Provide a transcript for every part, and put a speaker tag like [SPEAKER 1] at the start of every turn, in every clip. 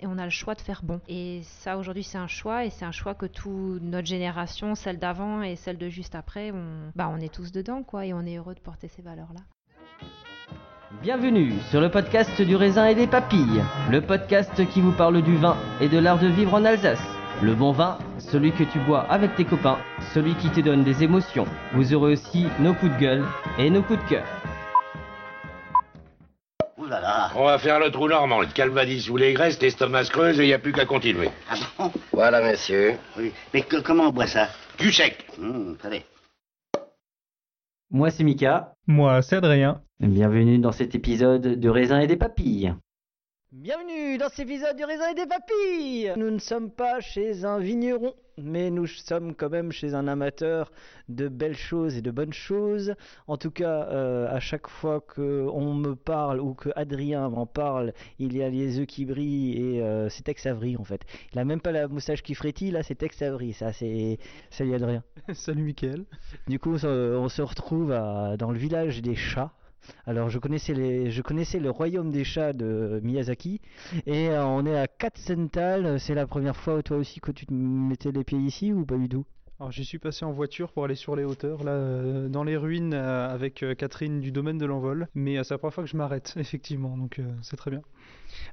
[SPEAKER 1] et on a le choix de faire bon. Et ça, aujourd'hui, c'est un choix et c'est un choix que toute notre génération, celle d'avant et celle de juste après, on, bah, on est tous dedans, quoi, et on est heureux de porter ces valeurs-là.
[SPEAKER 2] Bienvenue sur le podcast du raisin et des papilles, le podcast qui vous parle du vin et de l'art de vivre en Alsace. Le bon vin, celui que tu bois avec tes copains, celui qui te donne des émotions. Vous aurez aussi nos coups de gueule et nos coups de cœur.
[SPEAKER 3] Là.
[SPEAKER 4] On va faire le trou normand, le calvadis sous les graisses, l'estomac se creuse et il n'y a plus qu'à continuer.
[SPEAKER 3] Ah bon
[SPEAKER 5] Voilà, messieurs.
[SPEAKER 3] Oui. Mais que- comment on boit ça
[SPEAKER 4] Du sec
[SPEAKER 3] Attendez.
[SPEAKER 2] Moi c'est Mika,
[SPEAKER 6] Moi, c'est Adrien.
[SPEAKER 2] bienvenue dans cet épisode de raisin et des papilles.
[SPEAKER 7] Bienvenue dans cet épisode du raisin et des papilles Nous ne sommes pas chez un vigneron, mais nous sommes quand même chez un amateur de belles choses et de bonnes choses. En tout cas, euh, à chaque fois qu'on me parle ou que Adrien m'en parle, il y a les yeux qui brillent et euh, c'est Tex Avery en fait. Il a même pas la moustache qui frétille, là c'est Tex Avery, ça c'est... Salut Adrien.
[SPEAKER 6] Salut Mickaël.
[SPEAKER 7] Du coup, on se- retrouve à- dans le village des chats. Alors, je connaissais, les, je connaissais le royaume des chats de Miyazaki. Et euh, on est à Katzenthal. C'est la première fois, toi aussi, que tu te mettais les pieds ici ou pas du tout?
[SPEAKER 6] Alors j'y suis passé en voiture pour aller sur les hauteurs, là, euh, dans les ruines euh, avec euh, Catherine du domaine de l'envol. Mais c'est la première fois que je m'arrête, effectivement, donc c'est très bien.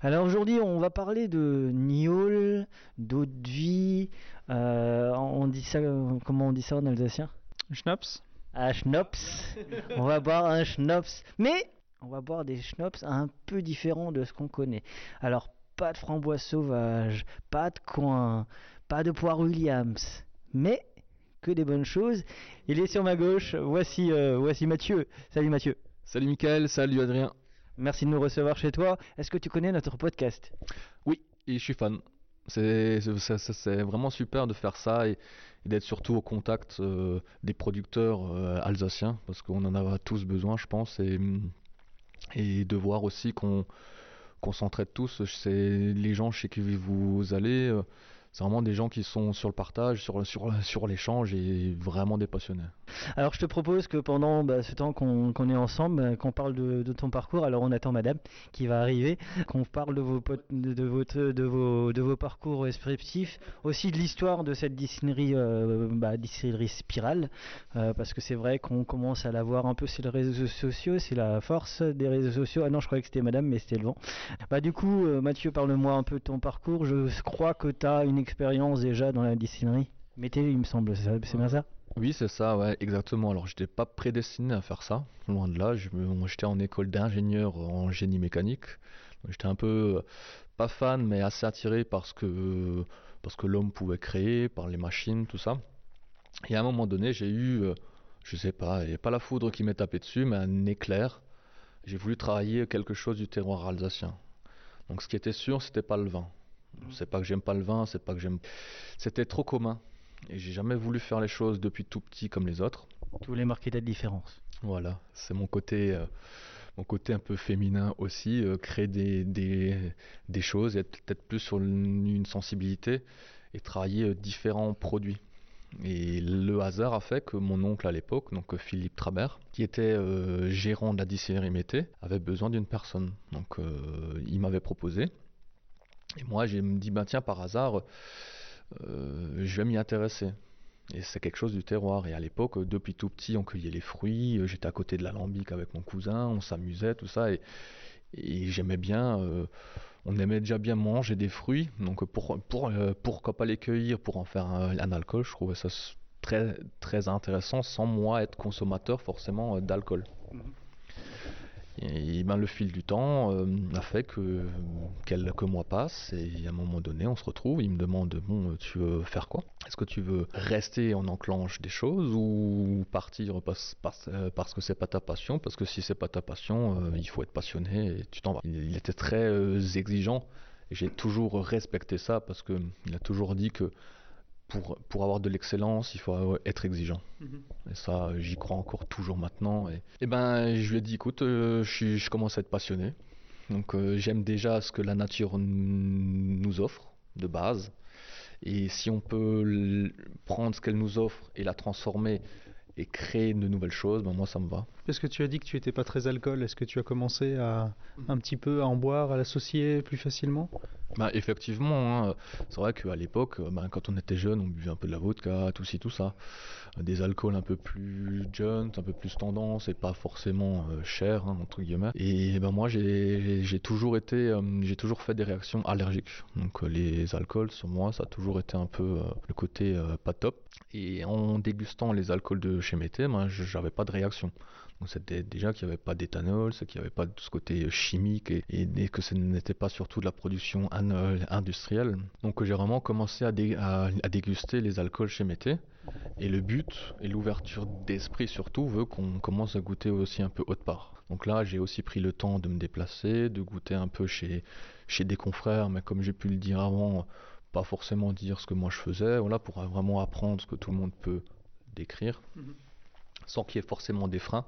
[SPEAKER 7] Alors aujourd'hui, on va parler de Niol, d'eau de vie. on dit ça, comment on dit ça en alsacien?
[SPEAKER 6] Schnaps
[SPEAKER 7] Un schnapps. on va boire un schnapps. Mais on va boire des schnapps un peu différents de ce qu'on connaît. Alors, pas de framboise sauvage, pas de coin, pas de poire Williams. Mais que des bonnes choses. Il est sur ma gauche. Voici, euh, voici Mathieu. Salut Mathieu.
[SPEAKER 8] Salut Mickaël, salut Adrien.
[SPEAKER 7] Merci de nous recevoir chez toi. Est-ce que tu connais notre podcast?
[SPEAKER 8] Oui, et je suis fan. C'est vraiment super de faire ça et, d'être surtout au contact euh, des producteurs euh, alsaciens, parce qu'on en a tous besoin, je pense, et, et de voir aussi qu'on qu'on s'entraide tous. C'est les gens chez qui vous allez, euh, c'est vraiment des gens qui sont sur le partage, sur, sur, sur l'échange et vraiment des passionnés.
[SPEAKER 7] Alors je te propose que pendant bah, ce temps qu'on est ensemble, bah, qu'on parle de, ton parcours, alors on attend madame qui va arriver, qu'on parle de vos, parcours respectifs, aussi de l'histoire de cette distillerie, euh, bah, spirale, euh, parce que c'est vrai qu'on commence à la voir un peu sur les réseaux sociaux, c'est la force des réseaux sociaux. Ah non, je croyais que c'était madame, mais c'était le vent. Du coup, euh, Mathieu, parle-moi un peu de ton parcours. Je crois que tu as une expérience déjà dans la distillerie. Mété, il me semble, c'est bien ça?
[SPEAKER 8] Oui, c'est ça, ouais, exactement. Alors, j'étais pas prédestiné à faire ça, loin de là. J'étais en école d'ingénieur en génie mécanique. J'étais un peu, euh, pas fan, mais assez attiré parce que, parce que l'homme pouvait créer, par les machines, tout ça. Et à un moment donné, j'ai eu, euh, je sais pas, a pas la foudre qui m'est tapée dessus, mais un éclair. J'ai voulu travailler quelque chose du terroir alsacien. Donc, ce qui était sûr, c'était pas le vin. C'est pas que j'aime pas le vin, c'est pas que j'aime. C'était trop commun. Et j'ai jamais voulu faire les choses depuis tout petit comme les autres.
[SPEAKER 7] Tu voulais marquer ta différence.
[SPEAKER 8] Voilà, c'est mon côté, euh, mon côté un peu féminin aussi, euh, créer des, des, des choses, et être peut-être plus sur une, sensibilité et travailler euh, différents produits. Et le hasard a fait que mon oncle à l'époque, donc Philippe Trabert, qui était euh, gérant de la distillerie Mété, avait besoin d'une personne. Donc euh, il m'avait proposé. Et moi, j'ai me dit, ben tiens, par hasard, euh, je vais m'y intéresser. Et c'est quelque chose du terroir. Et à l'époque, depuis tout petit, on cueillait les fruits. euh, J'étais à côté de l'alambic avec mon cousin, on s'amusait, tout ça. Et, j'aimais bien. euh, on aimait déjà bien manger des fruits. Donc pour, pour, pourquoi pas les cueillir pour en faire un, alcool Je trouvais ça très, très intéressant sans moi être consommateur forcément d'alcool. Et ben, le fil du temps euh, a fait que quelques mois passent et à un moment donné on se retrouve, il me demande bon tu veux faire quoi? Est-ce que tu veux rester on enclenche des choses ou partir parce, parce, euh, parce que c'est pas ta passion? Parce que si c'est pas ta passion euh, il faut être passionné et tu t'en vas. Il, il était très exigeant. Et j'ai toujours respecté ça parce que il a toujours dit que pour, pour avoir de l'excellence, il faut être exigeant. Et ça, j'y crois encore toujours maintenant. Et, et ben, je lui ai dit, écoute, euh, je, suis- je commence à être passionné. Donc, euh, j'aime déjà ce que la nature nous offre de base. Et si on peut prendre ce qu'elle nous offre et la transformer et créer de nouvelles choses, ben moi, ça me va.
[SPEAKER 6] Parce que tu as dit que tu étais pas très alcool, est-ce que tu as commencé à un petit peu à en boire, à l'associer plus facilement?
[SPEAKER 8] Bah, effectivement, hein, c'est vrai qu'à l'époque, euh, bah, quand on était jeune, on buvait un peu de la vodka, tout ça. Euh, Des alcools un peu plus jeunes, un peu plus tendance et pas forcément euh, chers, hein, entre guillemets. Et ben moi, j'ai toujours été, euh, j'ai toujours fait des réactions allergiques. Donc les alcools, sur moi, ça a toujours été un peu le côté pas top. Et en dégustant les alcools de chez Mété, ben, j'avais pas de réaction. Donc c'était déjà qu'il n'y avait pas d'éthanol, c'est qu'il n'y avait pas de ce côté euh, chimique et, que ce n'était pas surtout de la production euh, industrielle. Donc j'ai vraiment commencé à, dé- à- à déguster les alcools chez Mété. Et le but et l'ouverture d'esprit surtout veut qu'on commence à goûter aussi un peu autre part. Donc là j'ai aussi pris le temps de me déplacer, de goûter un peu chez, chez des confrères, mais comme j'ai pu le dire avant, pas forcément dire ce que moi je faisais, voilà, pour vraiment apprendre ce que tout le monde peut décrire, sans qu'il y ait forcément des freins.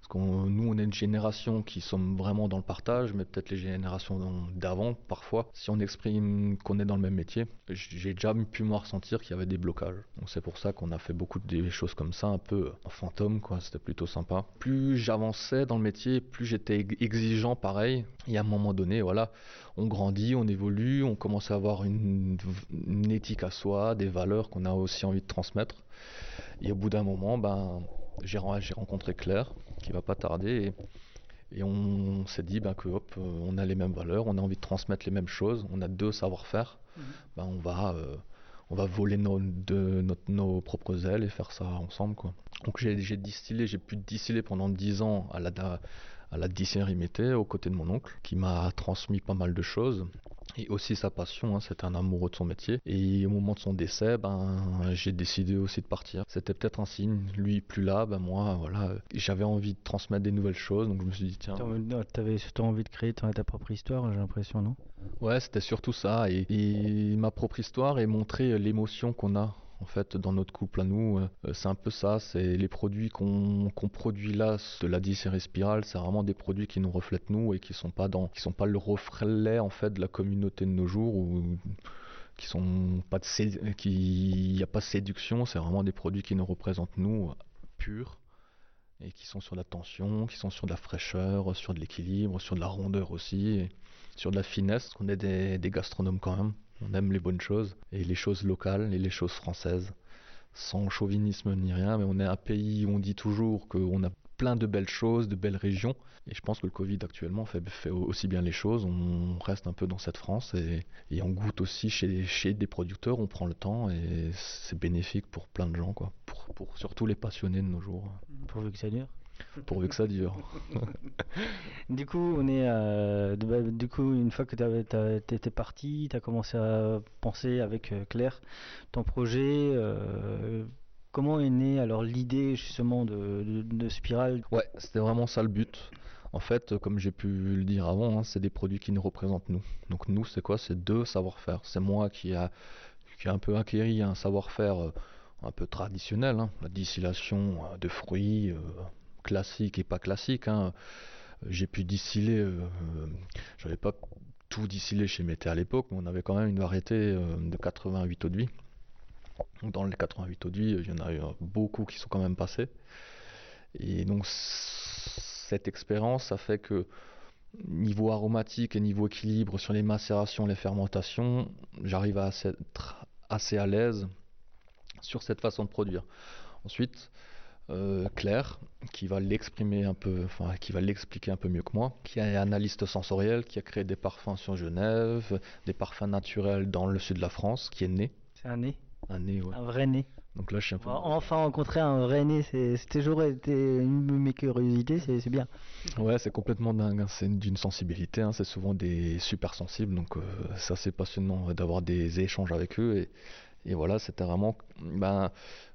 [SPEAKER 8] Parce que nous, on est une génération qui sommes vraiment dans le partage, mais peut-être les générations d'avant, parfois, si on exprime qu'on est dans le même métier, j'ai déjà pu me ressentir qu'il y avait des blocages. Donc c'est pour ça qu'on a fait beaucoup de choses comme ça, un peu en fantôme, quoi. C'était plutôt sympa. Plus j'avançais dans le métier, plus j'étais exigeant, pareil. Et à un moment donné, voilà, on grandit, on évolue, on commence à avoir une, une éthique à soi, des valeurs qu'on a aussi envie de transmettre. Et au bout d'un moment, ben, j'ai rencontré Claire, qui va pas tarder, et, et on, s'est dit ben, que hop, on a les mêmes valeurs, on a envie de transmettre les mêmes choses, on a deux savoir-faire, mmh. ben, on va, euh, on va voler nos, de, notre, nos propres ailes et faire ça ensemble, quoi. Donc j'ai distillé, j'ai pu distiller pendant dix ans à la, à la distillerie Mété, aux côtés de mon oncle, qui m'a transmis pas mal de choses et aussi sa passion, hein, c'était un amoureux de son métier. Et au moment de son décès, ben, j'ai décidé aussi de partir. C'était peut-être un signe, lui plus là, ben moi, voilà, j'avais envie de transmettre des nouvelles choses, donc je me suis dit tiens.
[SPEAKER 7] T'avais surtout envie de créer ta propre histoire, j'ai l'impression, non?
[SPEAKER 8] Ouais, c'était surtout ça, et, et, ma propre histoire et montrer l'émotion qu'on a en fait dans notre couple à nous euh, c'est un peu ça c'est les produits qu'on qu produit là de la distillerie spirale c'est vraiment des produits qui nous reflètent nous et qui sont pas dans qui sont pas le reflet en fait de la communauté de nos jours ou qui sont pas de qui y a pas de séduction c'est vraiment des produits qui nous représentent nous purs et qui sont sur la tension qui sont sur de la fraîcheur sur de l'équilibre sur de la rondeur aussi et sur de la finesse qu'on est des, des gastronomes quand même on aime les bonnes choses et les choses locales et les choses françaises, sans chauvinisme ni rien, mais on est un pays où on dit toujours qu'on a plein de belles choses, de belles régions, et je pense que le Covid actuellement fait, aussi bien les choses, on reste un peu dans cette France et, on goûte aussi chez, des producteurs, on prend le temps et c'est bénéfique pour plein de gens, quoi, pour, surtout les passionnés de nos jours.
[SPEAKER 7] Pourvu que ça
[SPEAKER 8] pourvu que ça dure.
[SPEAKER 7] du coup, on est, euh, du coup, une fois que tu étais parti, tu as commencé à penser avec euh, Claire ton projet. Euh, comment est née alors l'idée justement de, de, de Spiral?
[SPEAKER 8] Ouais, c'était vraiment ça le but. En fait, comme j'ai pu le dire avant, hein, c'est des produits qui nous représentent nous. Donc nous, c'est quoi? C'est deux savoir-faire. C'est moi qui a, qui a un peu acquéri un savoir-faire un peu traditionnel, hein, la distillation de fruits classique et pas classique. Hein. J'ai pu distiller, euh, j'avais pas tout distillé chez Mété à l'époque, mais on avait quand même une variété euh, de 88 eau de vie. Dans les 88 eau de vie, il y en a eu beaucoup qui sont quand même passés. Et donc cette expérience, ça fait que niveau aromatique et niveau équilibre sur les macérations, les fermentations, j'arrive à être assez à l'aise sur cette façon de produire. Ensuite, euh, Claire, qui va l'exprimer un peu, enfin qui va l'expliquer un peu mieux que moi, qui est analyste sensoriel, qui a créé des parfums sur Genève, des parfums naturels dans le sud de la France, qui est né.
[SPEAKER 7] C'est un nez
[SPEAKER 8] Un nez, ouais.
[SPEAKER 7] Un vrai nez.
[SPEAKER 8] Donc là, je suis un peu.
[SPEAKER 7] Enfin rencontrer un vrai nez, c'est toujours été une de mes curiosités, c'est bien.
[SPEAKER 8] Ouais, c'est complètement dingue. Hein. C'est d'une sensibilité. Hein. C'est souvent des super sensibles, donc euh, c'est assez passionnant d'avoir des échanges avec eux et. Et voilà, c'était vraiment ben,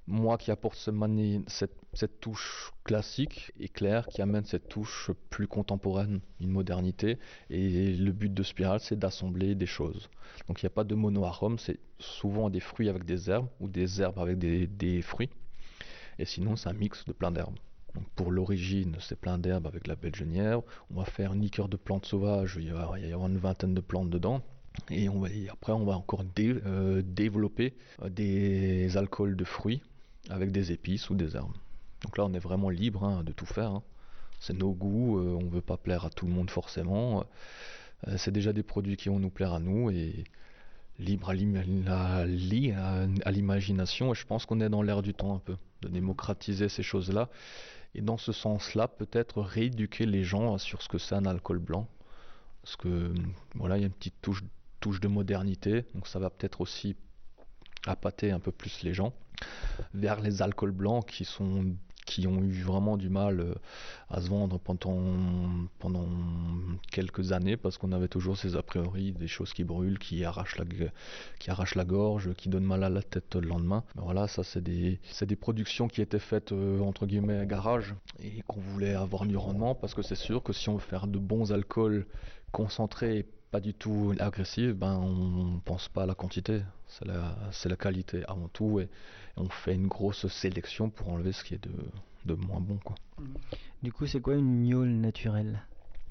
[SPEAKER 8] moi qui apporte ce mani cette, cette, touche classique et Claire qui amène cette touche plus contemporaine, une modernité. Et le but de Spiral, c'est d'assembler des choses. Donc il n'y a pas de mono-arôme, c'est souvent des fruits avec des herbes ou des herbes avec des, des fruits. Et sinon, c'est un mix de plein d'herbes. Pour l'origine, c'est plein d'herbes avec la belle genièvre. On va faire une liqueur de plantes sauvages, il y avoir une vingtaine de plantes dedans. Et, après, on va encore euh, développer euh, des alcools de fruits avec des épices ou des herbes. Donc là, on est vraiment libre hein, de tout faire. Hein. C'est nos goûts, euh, on ne veut pas plaire à tout le monde forcément. C'est déjà des produits qui vont nous plaire à nous et libre à l'imagination. Et je pense qu'on est dans l'air du temps un peu, de démocratiser ces choses-là. Et dans ce sens-là, peut-être rééduquer les gens sur ce que c'est un alcool blanc. Parce que voilà, il y a une petite touche, touche de modernité, donc ça va peut-être aussi appâter un peu plus les gens vers les alcools blancs qui sont qui ont eu vraiment du mal euh, à se vendre pendant, pendant quelques années parce qu'on avait toujours ces a priori des choses qui brûlent, qui arrachent la, qui la gorge, qui donnent mal à la tête le lendemain. voilà, ça c'est des, des productions qui étaient faites euh, entre guillemets à garage et qu'on voulait avoir du rendement parce que c'est sûr que si on veut faire de bons alcools concentrés pas du tout agressive, ben on pense pas à la quantité, c'est la, la, qualité avant tout et, on fait une grosse sélection pour enlever ce qui est de, de moins bon. Quoi.
[SPEAKER 7] Du coup, c'est quoi une gnôle naturelle?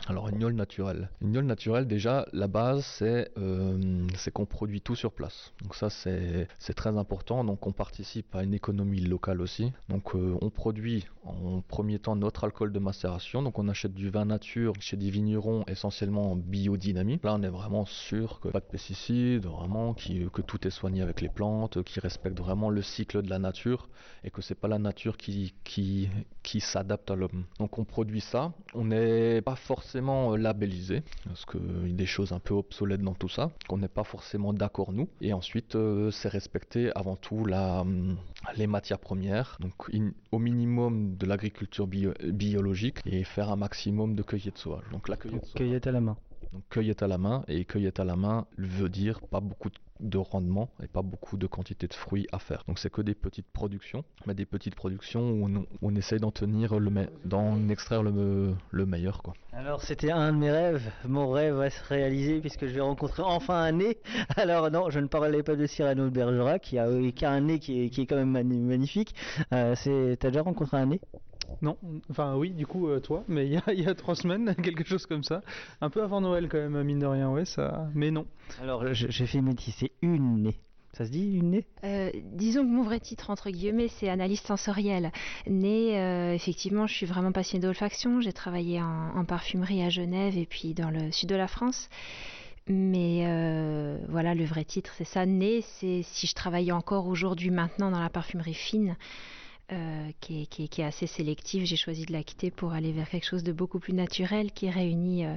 [SPEAKER 8] Alors une gnôle naturelle. Une gnôle naturelle, déjà, la base, c'est euh, qu'on produit tout sur place. Donc ça, c'est très important. Donc on participe à une économie locale aussi. Donc euh, on produit en premier temps notre alcool de macération. Donc on achète du vin nature chez des vignerons essentiellement en biodynamie. Là, on est vraiment sûr que pas de pesticides, vraiment que tout est soigné avec les plantes, qui respecte vraiment le cycle de la nature et que c'est pas la nature qui s'adapte à l'homme. Donc on produit ça. On n'est pas forcément forcément euh, labellisé, parce qu'il y a des choses un peu obsolètes dans tout ça, qu'on n'est pas forcément d'accord nous. Et ensuite, euh, c'est respecter avant tout la, hum, les matières premières, donc au minimum de l'agriculture biologique et faire un maximum de cueillette sauvage.
[SPEAKER 7] Donc la cueillette, cueillette à la main.
[SPEAKER 8] Donc cueillette à la main, et cueillette à la main veut dire pas beaucoup de de rendement et pas beaucoup de quantité de fruits à faire. Donc c'est que des petites productions, mais des petites productions où on, essaye d'en tenir le d'en extraire le, le meilleur quoi.
[SPEAKER 7] Alors c'était un de mes rêves, mon rêve va se réaliser puisque je vais rencontrer enfin un nez. Alors non, je ne parlais pas de Cyrano de Bergerac qui a, qui a un nez qui est, qui est quand même magnifique. Euh, c'est t'as déjà rencontré un nez?
[SPEAKER 6] Non, enfin oui, du coup, euh, toi, mais il y, y a, trois semaines, quelque chose comme ça. Un peu avant Noël quand même, mine de rien, ouais, ça. Mais non.
[SPEAKER 7] Alors, j'ai fait métisser une nez. Ça se dit une nez?
[SPEAKER 1] Euh, Disons que mon vrai titre, entre guillemets, c'est analyste sensorielle. Nez, euh, effectivement, je suis vraiment passionnée d'olfaction. J'ai travaillé en, parfumerie à Genève et puis dans le sud de la France. Mais voilà, le vrai titre, c'est ça. Nez, c'est si je travaillais encore aujourd'hui, maintenant, dans la parfumerie fine. Euh, qui, est, assez sélective. J'ai choisi de la quitter pour aller vers quelque chose de beaucoup plus naturel qui réunit, euh,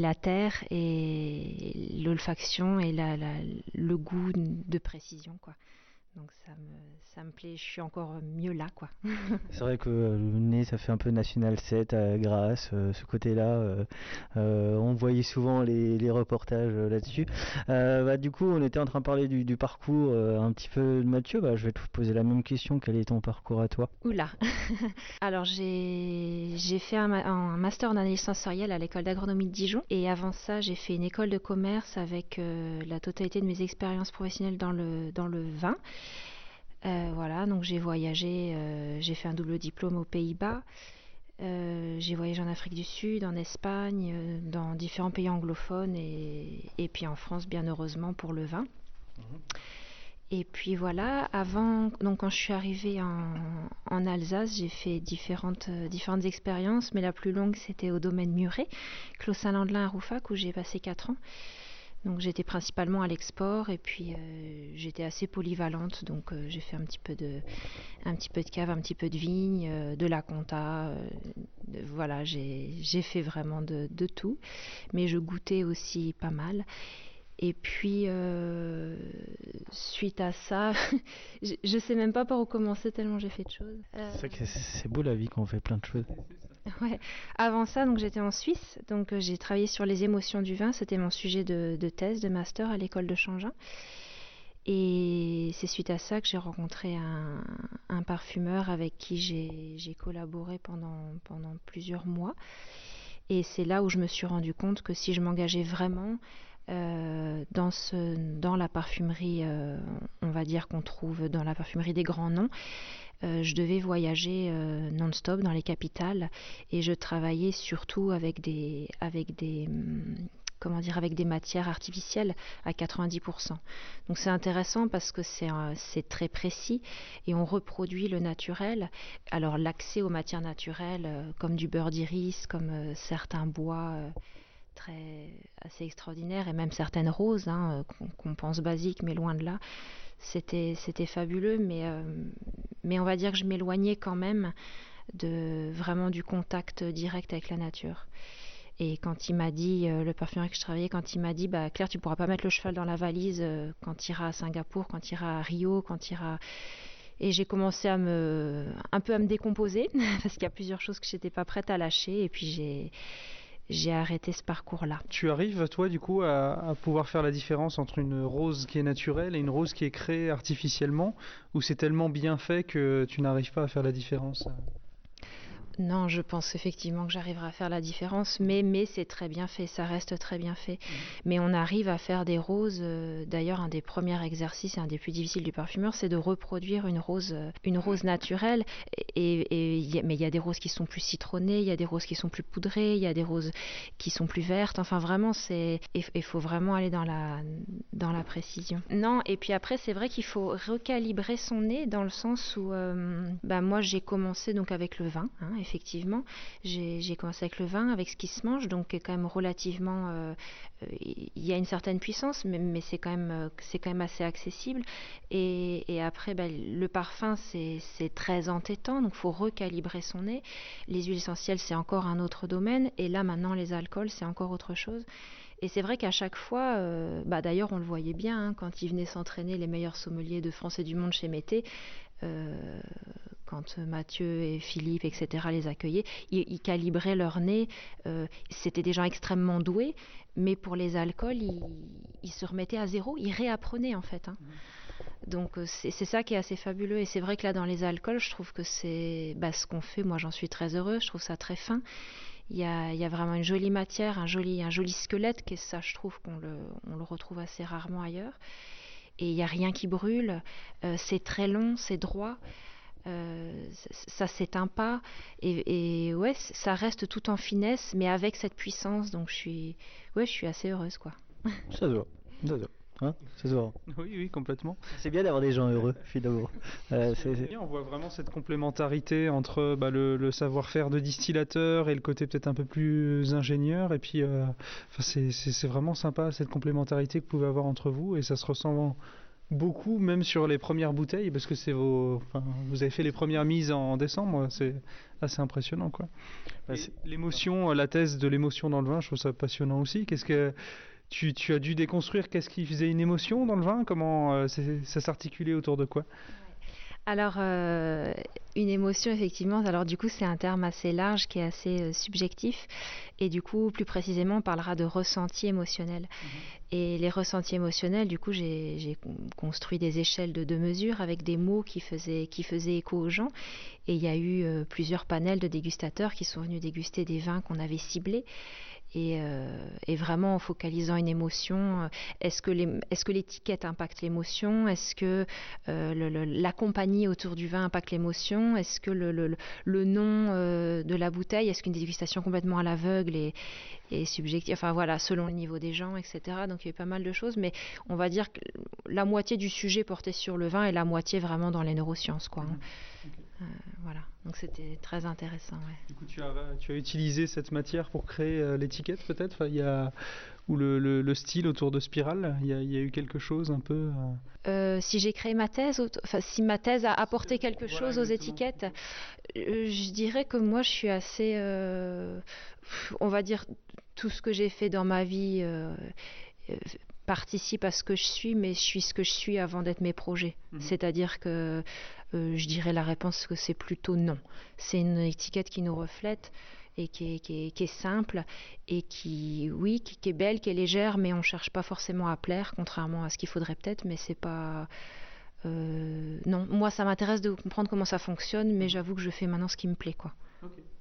[SPEAKER 1] la terre et l'olfaction et le goût de précision. Quoi. Donc ça me, ça me plaît, je suis encore mieux là quoi.
[SPEAKER 7] c'est vrai que euh, le nez ça fait un peu National 7 à Grasse, euh, ce côté-là. Euh, on voyait souvent les, les reportages là-dessus. Bah, du coup on était en train de parler du, parcours un petit peu de Mathieu. Bah, je vais te poser la même question, quel est ton parcours à toi?
[SPEAKER 1] Oula Alors j'ai fait un, un master en analyse sensorielle à l'école d'agronomie de Dijon et avant ça j'ai fait une école de commerce avec la totalité de mes expériences professionnelles dans le, dans le vin. Euh, voilà, donc j'ai voyagé, euh, j'ai fait un double diplôme aux Pays-Bas. Euh, j'ai voyagé en Afrique du Sud, en Espagne, dans différents pays anglophones et, puis en France, bien heureusement, pour le vin. Mhm. Et puis voilà, avant, donc quand je suis arrivée en, Alsace, j'ai fait différentes, différentes expériences, mais la plus longue c'était au domaine Muret, Clos Saint-Landelin à Roufac, où j'ai passé 4 ans. Donc j'étais principalement à l'export et puis euh, j'étais assez polyvalente. Donc euh, j'ai fait un petit peu de, un petit peu de cave, un petit peu de vigne, euh, de la compta. voilà, j'ai fait vraiment de, de, tout. Mais je goûtais aussi pas mal. Et puis, euh, suite à ça, je, ne sais même pas par où commencer tellement j'ai fait de choses.
[SPEAKER 7] C'est beau la vie quand on fait plein de choses.
[SPEAKER 1] Avant ça, donc j'étais en Suisse, donc euh, j'ai travaillé sur les émotions du vin. C'était mon sujet de, thèse, de master à l'école de Changin. Et c'est suite à ça que j'ai rencontré un, parfumeur avec qui j'ai collaboré pendant, plusieurs mois. Et c'est là où je me suis rendu compte que si je m'engageais vraiment euh, dans, la parfumerie, euh, on va dire qu'on trouve dans la parfumerie des grands noms, je devais voyager non-stop dans les capitales et je travaillais surtout avec des, avec des, hum, comment dire, avec des matières artificielles à 90%. Donc c'est intéressant parce que c'est très précis et on reproduit le naturel. Alors l'accès aux matières naturelles comme du beurre d'iris, comme certains bois très assez extraordinaire et même certaines roses hein, qu'on qu'on pense basiques mais loin de là. C'était fabuleux mais euh, mais on va dire que je m'éloignais quand même de vraiment du contact direct avec la nature. Et quand il m'a dit euh, le parfumeur qui je travaillais quand il m'a dit bah Claire tu pourras pas mettre le cheval dans la valise euh, quand tu iras à Singapour quand tu iras à Rio quand tu iras et j'ai commencé à me un peu à me décomposer parce qu'il y a plusieurs choses que j'étais pas prête à lâcher et puis j'ai j'ai arrêté ce parcours-là.
[SPEAKER 6] Tu arrives, toi, du coup, à, pouvoir faire la différence entre une rose qui est naturelle et une rose qui est créée artificiellement, ou c'est tellement bien fait que tu n'arrives pas à faire la différence?
[SPEAKER 1] Non, je pense effectivement que j'arriverai à faire la différence, mais, mais c'est très bien fait, ça reste très bien fait. Mais on arrive à faire des roses, euh, d'ailleurs un des premiers exercices et un des plus difficiles du parfumeur, c'est de reproduire une rose, euh, une rose naturelle. Et, et il y a- mais il y a des roses qui sont plus citronnées, il y a des roses qui sont plus poudrées, il y a des roses qui sont plus vertes. Enfin vraiment, c'est il faut vraiment aller dans la, dans la précision. Non, et puis après c'est vrai qu'il faut recalibrer son nez dans le sens où euh, bah, moi j'ai commencé donc avec le vin, hein, effectivement. J'ai commencé avec le vin, avec ce qui se mange, donc est quand même relativement. euh, euh, Il y a une certaine puissance, mais, c'est quand, même, euh, quand même assez accessible. Et, après, bah, le parfum, c'est très entêtant, donc il faut recalibrer son nez. Les huiles essentielles, c'est encore un autre domaine. Et là, maintenant, les alcools, c'est encore autre chose. Et c'est vrai qu'à chaque fois, euh, bah d'ailleurs on le voyait bien hein, quand ils venaient s'entraîner les meilleurs sommeliers de France et du monde chez Mété, euh, quand Mathieu et Philippe, etc., les accueillaient, ils, ils calibraient leur nez. euh, C'était des gens extrêmement doués, mais pour les alcools, ils, ils se remettaient à zéro, ils réapprenaient en fait. hein. Donc euh, c'est ça qui est assez fabuleux. Et c'est vrai que là, dans les alcools, je trouve que c'est bah, ce qu'on fait. Moi, j'en suis très heureuse. Je trouve ça très fin. Il y a, il y a vraiment une jolie matière, un joli, un joli squelette, qui ça, je trouve qu'on le, on le retrouve assez rarement ailleurs. Et il n'y a rien qui brûle. Euh, c'est très long, c'est droit. Euh, c- ça s'éteint pas. Et, et ouais, ça reste tout en finesse, mais avec cette puissance. Donc je suis, ouais, je suis assez heureuse, quoi.
[SPEAKER 7] Ça se voit. Ça se voit. Hein? Ça se voit.
[SPEAKER 6] Oui, oui, complètement.
[SPEAKER 7] C'est bien d'avoir des gens heureux, finalement. Euh,
[SPEAKER 6] on voit vraiment cette complémentarité entre bah, le, le savoir-faire de distillateur et le côté peut-être un peu plus ingénieur. Et puis, euh, c'est- vraiment sympa cette complémentarité que vous pouvez avoir entre vous. Et ça se ressent en- beaucoup, même sur les premières bouteilles, parce que c'est vos, enfin, vous avez fait les premières mises en décembre. C'est assez impressionnant, quoi.
[SPEAKER 7] Bah,
[SPEAKER 6] L'émotion, la thèse de l'émotion dans le vin, je trouve ça passionnant aussi. Qu'est-ce que tu, tu as dû déconstruire Qu'est-ce qui faisait une émotion dans le vin? Comment euh, ça s'articulait autour de quoi?
[SPEAKER 1] Alors, euh, une émotion, effectivement, alors du coup, c'est un terme assez large qui est assez euh, subjectif. Et du coup, plus précisément, on parlera de ressenti émotionnel. Et les ressentis émotionnels, du coup, j'ai j'ai con- construit des échelles de deux mesures avec des mots qui faisaient, qui faisaient écho aux gens. Et il y a eu euh, plusieurs panels de dégustateurs qui sont venus déguster des vins qu'on avait ciblés. Et, euh, et vraiment en focalisant une émotion, euh, est-ce que l'étiquette impacte l'émotion? Est-ce que euh, la compagnie autour du vin impacte l'émotion? Est-ce que le, nom de la bouteille, est-ce qu'une dégustation complètement à l'aveugle est, subjective? Enfin voilà, selon le niveau des gens, etc. Donc il y a eu pas mal de choses, mais on va dire que la moitié du sujet portait sur le vin et la moitié vraiment dans les neurosciences, quoi. hein. Euh, voilà, donc c'était très intéressant. Ouais.
[SPEAKER 6] Du coup, tu as, tu as utilisé cette matière pour créer euh, l'étiquette peut-être? Enfin, il y a, Ou le, le- le style autour de Spirale il y, a, il y a eu quelque chose un peu... euh,
[SPEAKER 1] si j'ai créé ma thèse, enfin si ma thèse a apporté quelque
[SPEAKER 6] Voilà,
[SPEAKER 1] chose aux étiquettes, je dirais que moi je suis assez, on va dire, tout ce que j'ai fait dans ma vie participe à ce que je suis, mais je suis ce que je suis avant d'être mes projets.
[SPEAKER 6] Mhm.
[SPEAKER 1] C'est-à-dire que euh, je dirais la réponse que c'est plutôt non. C'est une étiquette qui nous reflète et qui est, qui est- qui est simple et qui, oui, qui, qui est belle, qui est légère, mais on cherche pas forcément à plaire, contrairement à ce qu'il faudrait peut-être, mais c'est pas. euh, non, moi ça m'intéresse de comprendre comment ça fonctionne, mais j'avoue que je fais maintenant ce qui me plaît, quoi.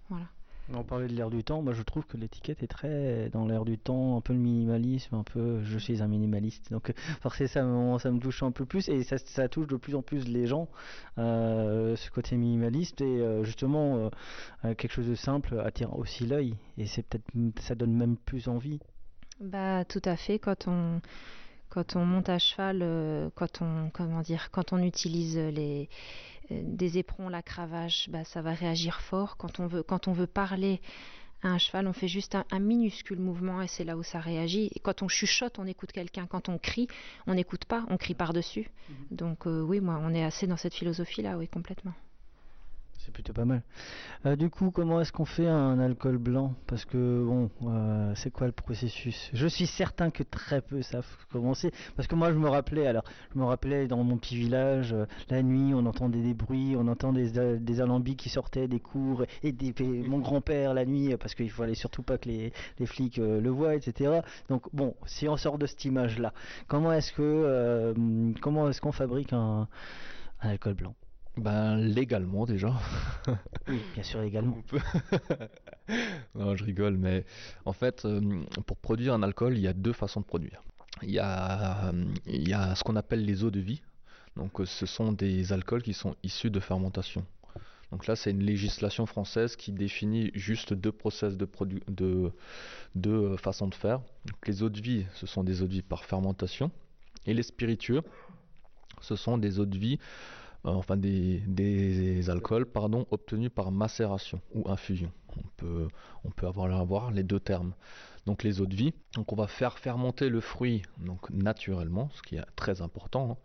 [SPEAKER 1] Voilà.
[SPEAKER 7] On parlait de l'air du temps, moi je trouve que l'étiquette est très dans l'air du temps, un peu le minimalisme, un peu je suis un minimaliste. Donc euh, forcément ça me touche un peu plus et ça, touche de plus en plus les gens, euh, ce côté minimaliste et euh, justement quelque chose de simple attire aussi l'œil et c'est peut-être ça donne même plus envie.
[SPEAKER 1] Bah tout à fait. Quand on quand on monte à cheval, quand on comment dire, quand on utilise les des éperons, la cravache, bah ça va réagir fort. Quand on veut quand on veut parler Un cheval, on fait juste un, minuscule mouvement et c'est là où ça réagit. Et quand on chuchote, on écoute quelqu'un. Quand on crie, on n'écoute pas, on crie par-dessus. Mhm. Donc euh, oui, moi, on est assez dans cette philosophie-là, oui, complètement.
[SPEAKER 7] C'est plutôt pas mal. Euh, du coup, comment est-ce qu'on fait un alcool blanc? Parce que bon, euh, c'est quoi le processus? Je suis certain que très peu savent commencer. Parce que moi, je me rappelais, alors, je me rappelais dans mon petit village, euh, la nuit, on entendait des bruits, on entendait des, des alambics qui sortaient des cours, et des, mon grand-père la nuit, parce qu'il fallait surtout pas que les, flics le voient, etc. Donc bon, si on sort de cette image-là, comment est-ce que, comment est-ce qu'on fabrique un alcool blanc?
[SPEAKER 8] Ben légalement déjà.
[SPEAKER 7] oui, bien sûr légalement.
[SPEAKER 8] non, je rigole, mais en fait, euh, pour produire un alcool, il y a deux façons de produire. Il y a, il y a ce qu'on appelle les eaux de vie. Donc, euh, ce sont des alcools qui sont issus de fermentation. Donc là, c'est une législation française qui définit juste deux process de, de deux façons de faire. Donc, les eaux de vie, ce sont des eaux de vie par fermentation, et les spiritueux, ce sont des eaux de vie euh, enfin des, alcools pardon, obtenus par macération ou infusion. On peut, avoir, les deux termes. Donc les eaux de vie. Donc on va faire fermenter le fruit donc naturellement, ce qui est très important. Hein.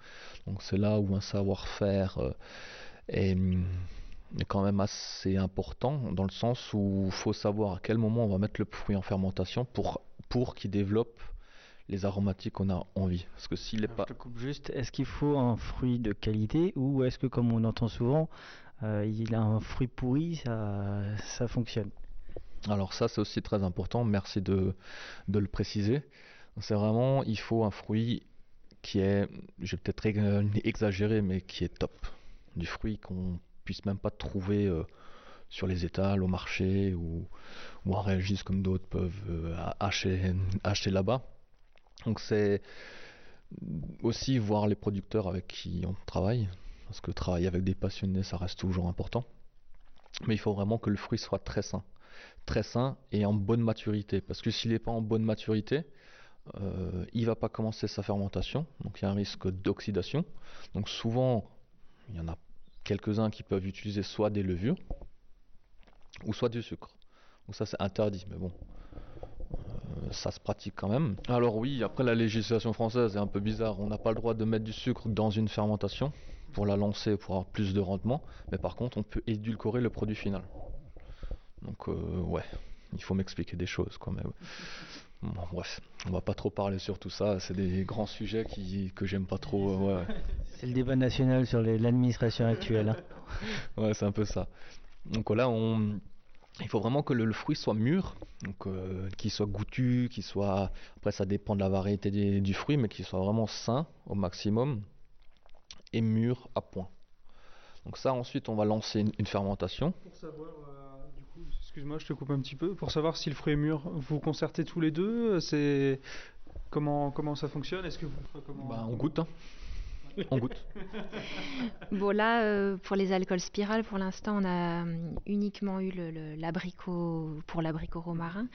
[SPEAKER 8] Donc c'est là où un savoir-faire euh, est, est, quand même assez important dans le sens où il faut savoir à quel moment on va mettre le fruit en fermentation pour, pour qu'il développe les aromatiques qu'on a envie. Parce que s'il est pas.
[SPEAKER 7] Je te coupe juste. Est-ce qu'il faut un fruit de qualité ou est-ce que, comme on entend souvent, euh, il a un fruit pourri, ça, ça fonctionne?
[SPEAKER 8] Alors ça, c'est aussi très important. Merci de, de le préciser. C'est vraiment, il faut un fruit qui est, je vais peut-être exagérer, mais qui est top. Du fruit qu'on puisse même pas trouver euh, sur les étals, au marché ou, ou en réagisse comme d'autres peuvent euh, acheter, acheter là-bas. Donc c'est aussi voir les producteurs avec qui on travaille, parce que travailler avec des passionnés, ça reste toujours important. Mais il faut vraiment que le fruit soit très sain, très sain et en bonne maturité, parce que s'il n'est pas en bonne maturité, euh, il va pas commencer sa fermentation, donc il y a un risque d'oxydation. Donc souvent, il y en a quelques-uns qui peuvent utiliser soit des levures, ou soit du sucre. Donc ça c'est interdit, mais bon, ça se pratique quand même. Alors oui, après la législation française est un peu bizarre. On n'a pas le droit de mettre du sucre dans une fermentation pour la lancer pour avoir plus de rendement. Mais par contre, on peut édulcorer le produit final. Donc euh, ouais, il faut m'expliquer des choses quand même. Bon, bref, on va pas trop parler sur tout ça. C'est des grands sujets qui, que j'aime pas trop. Euh,
[SPEAKER 7] c'est le débat national sur l'administration actuelle. Hein.
[SPEAKER 8] ouais, c'est un peu ça. Donc là, on, il faut vraiment que le, fruit soit mûr, donc euh, qu'il soit goûtu, qu'il soit. Après, ça dépend de la variété du fruit, mais qu'il soit vraiment sain au maximum et mûr à point. Donc ça, ensuite, on va lancer une, fermentation.
[SPEAKER 6] Pour savoir, euh, du coup, excuse-moi, je te coupe un petit peu. Pour savoir si le fruit est mûr, vous concertez tous les deux? C'est comment comment ça fonctionne? Est-ce que vous comment...
[SPEAKER 8] Bah, on goûte. Hein. On goûte.
[SPEAKER 1] bon, là, euh, pour les alcools spirales, pour l'instant, on a euh, uniquement eu l'abricot pour l'abricot romarin.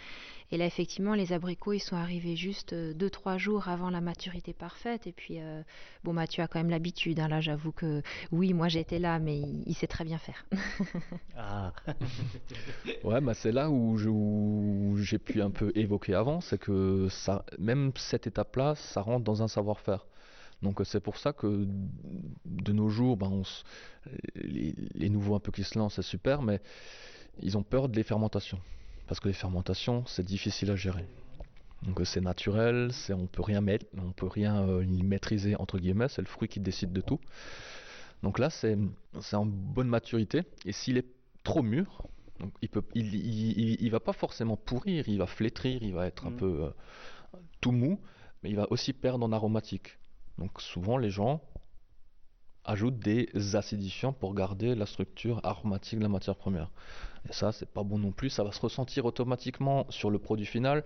[SPEAKER 1] Et là, effectivement, les abricots, ils sont arrivés juste 2-3 euh, jours avant la maturité parfaite. Et puis, bon, bah, tu as quand même l'habitude. Hein. là, j'avoue que oui, moi, j'étais là, mais il, sait très bien faire.
[SPEAKER 8] ah. ouais, bah, c'est là où j'ai pu un peu évoquer avant, c'est que ça, même cette étape-là, ça rentre dans un savoir-faire. Donc c'est pour ça que de nos jours, ben, les, nouveaux un peu qui se lancent, c'est super, mais ils ont peur des fermentations. Parce que les fermentations, c'est difficile à gérer. Donc c'est naturel, c'est, on peut rien mettre, on peut rien euh, maîtriser entre guillemets, c'est le fruit qui décide de tout. Donc là c'est, en bonne maturité et s'il est trop mûr, il peut, il, va pas forcément pourrir, il va flétrir, il va être un mmh. peu euh, tout mou, mais il va aussi perdre en aromatique. Donc souvent les gens ajoutent des acidifiants pour garder la structure aromatique de la matière première. Et ça, c'est pas bon non plus. Ça va se ressentir automatiquement sur le produit final.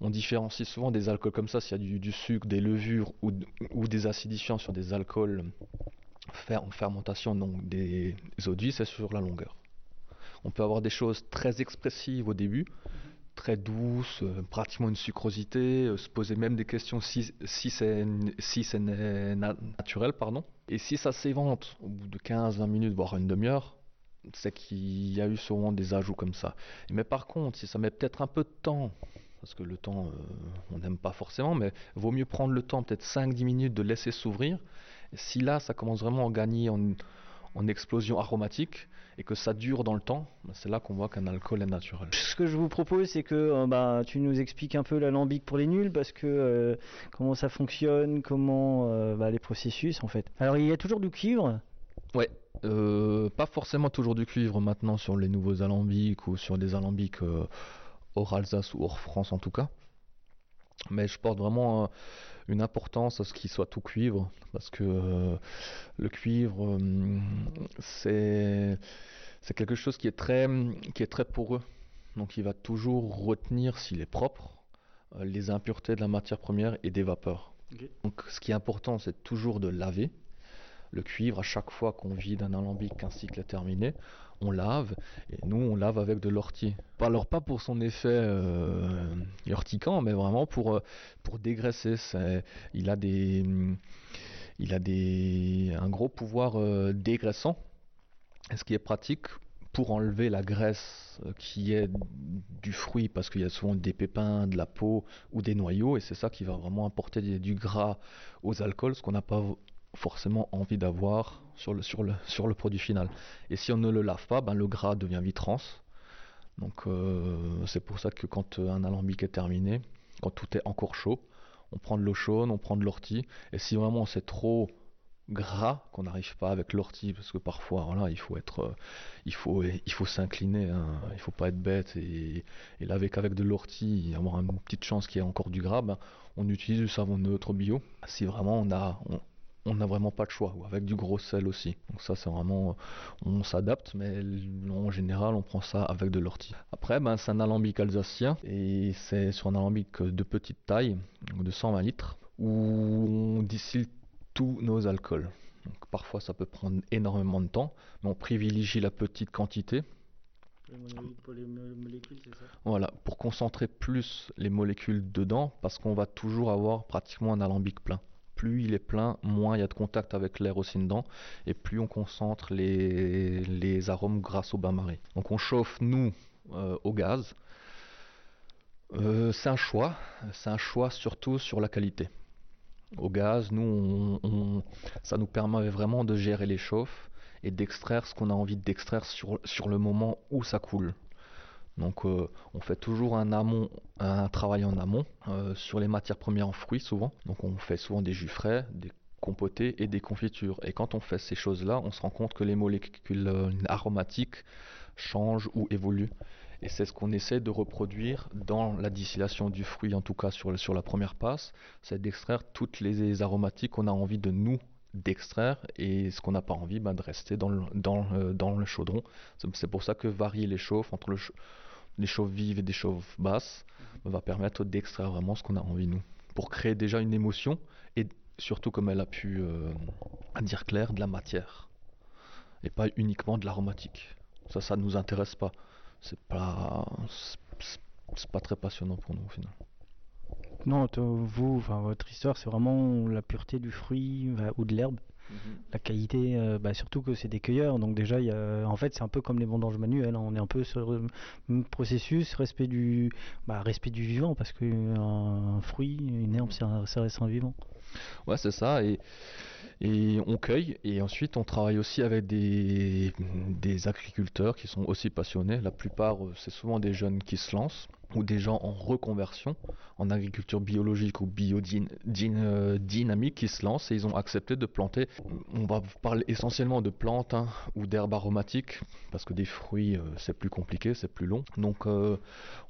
[SPEAKER 8] On différencie souvent des alcools comme ça s'il y a du, sucre, des levures ou, des acidifiants sur des alcools en fermentation, donc des eaux c'est sur la longueur. On peut avoir des choses très expressives au début, très douce, euh, pratiquement une sucrosité, euh, se poser même des questions si, si c'est si naturel. pardon. Et si ça s'évente au bout de 15-20 minutes, voire une demi-heure, c'est qu'il y a eu souvent des ajouts comme ça. Mais par contre, si ça met peut-être un peu de temps, parce que le temps, euh, on n'aime pas forcément, mais vaut mieux prendre le temps, peut-être 5-10 minutes, de laisser s'ouvrir. Si là, ça commence vraiment à gagner en, en explosion aromatique et que ça dure dans le temps, bah, c'est là qu'on voit qu'un alcool est naturel.
[SPEAKER 7] Ce que je vous propose, c'est que euh, bah, tu nous expliques un peu l'alambic pour les nuls, parce que euh, comment ça fonctionne, comment euh, bah, les processus en fait. Alors il y a toujours du cuivre?
[SPEAKER 8] Ouais, pas forcément toujours du cuivre maintenant sur les nouveaux alambics ou sur des alambics hors Alsace ou hors France en tout cas. Mais je porte vraiment euh, une importance à ce qu'il soit tout cuivre parce que euh, le cuivre hum, c'est c'est quelque chose qui est très qui est très poreux. Donc il va toujours retenir s'il est propre euh, les impuretés de la matière première et des vapeurs. Donc ce qui est important c'est toujours de laver le cuivre à chaque fois qu'on vide un alambic qu'un cycle est terminé, on lave et nous on lave avec de l'ortie. Alors pas pour son effet euh, urticant, mais vraiment pour euh, pour dégraisser. Il a des il a des un gros pouvoir euh, dégraissant, ce qui est pratique pour enlever la graisse euh, qui est du fruit, parce qu'il y a souvent des pépins, de la peau ou des noyaux, et c'est ça qui va vraiment apporter du gras aux alcools, ce qu'on n'a pas forcément envie d'avoir sur le, sur, le, sur le produit final. Et si on ne le lave pas, ben, le gras devient vite rance. Donc euh, c'est pour ça que quand euh, un alambic est terminé, quand tout est encore chaud, on prend de l'eau chaude, on prend de l'ortie. Et si vraiment c'est trop gras qu'on n'arrive pas avec l'ortie, parce que parfois voilà, il faut être, euh, il faut, il faut s'incliner, hein, il faut pas être bête et, et laver qu'avec de l'ortie, avoir une petite chance qu'il y ait encore du gras, ben, on utilise du savon neutre bio. Si vraiment on a, on n'a vraiment pas de choix, ou avec du gros sel aussi. Donc ça c'est vraiment, on s'adapte, mais en général on prend ça avec de l'ortie. Après, ben, c'est un alambic alsacien, et c'est sur un alambic de petite taille, de 120 litres, où on distille tous nos alcools. Donc parfois ça peut prendre énormément de temps, mais on privilégie la petite quantité. Voilà, pour concentrer plus les molécules dedans, parce qu'on va toujours avoir pratiquement un alambic plein. Plus il est plein, moins il y a de contact avec l'air aussi dedans, et plus on concentre les, arômes grâce au bain-marie. Donc on chauffe, nous, euh, au gaz. Euh, c'est un choix, c'est un choix surtout sur la qualité. Au gaz, nous, ça nous permet vraiment de gérer les chauffes et d'extraire ce qu'on a envie d'extraire sur le moment où ça coule. Donc euh, on fait toujours un amont, un travail en amont euh, sur les matières premières en fruits souvent. Donc on fait souvent des jus frais, des compotés et des confitures. Et quand on fait ces choses-là, on se rend compte que les molécules euh, aromatiques changent ou évoluent. Et c'est ce qu'on essaie de reproduire dans la distillation du fruit, en tout cas sur, sur la première passe, c'est d'extraire toutes les aromatiques qu'on a envie de nous d'extraire et ce qu'on n'a pas envie ben, de rester dans le, dans, euh, dans le chaudron. C'est pour ça que varier les chauffes entre le ch- les chauffes vives et des chauffes basses va permettre d'extraire vraiment ce qu'on a envie nous. Pour créer déjà une émotion et surtout comme elle a pu euh, dire clair, de la matière et pas uniquement de l'aromatique. Ça, ça nous intéresse pas. C'est pas, c'est pas très passionnant pour nous au final.
[SPEAKER 7] Non, toi, vous, enfin, votre histoire, c'est vraiment la pureté du fruit bah, ou de l'herbe, la qualité, euh, bah, surtout que c'est des cueilleurs. Donc déjà, il y a, en fait, c'est un peu comme les vendanges manuelles. hein, On est un peu sur le même processus, respect du, bah, respect du vivant, parce qu'un fruit, une herbe, c'est un- ça reste un vivant.
[SPEAKER 8] Ouais, c'est ça. Et, et on cueille. Et ensuite, on travaille aussi avec des, des agriculteurs qui sont aussi passionnés. La plupart, euh, c'est souvent des jeunes qui se lancent ou des gens en reconversion en agriculture biologique ou biodynamique qui se lancent et ils ont accepté de planter. On va parler essentiellement de plantes hein, ou d'herbes aromatiques parce que des fruits, euh, c'est plus compliqué, c'est plus long. Donc, euh,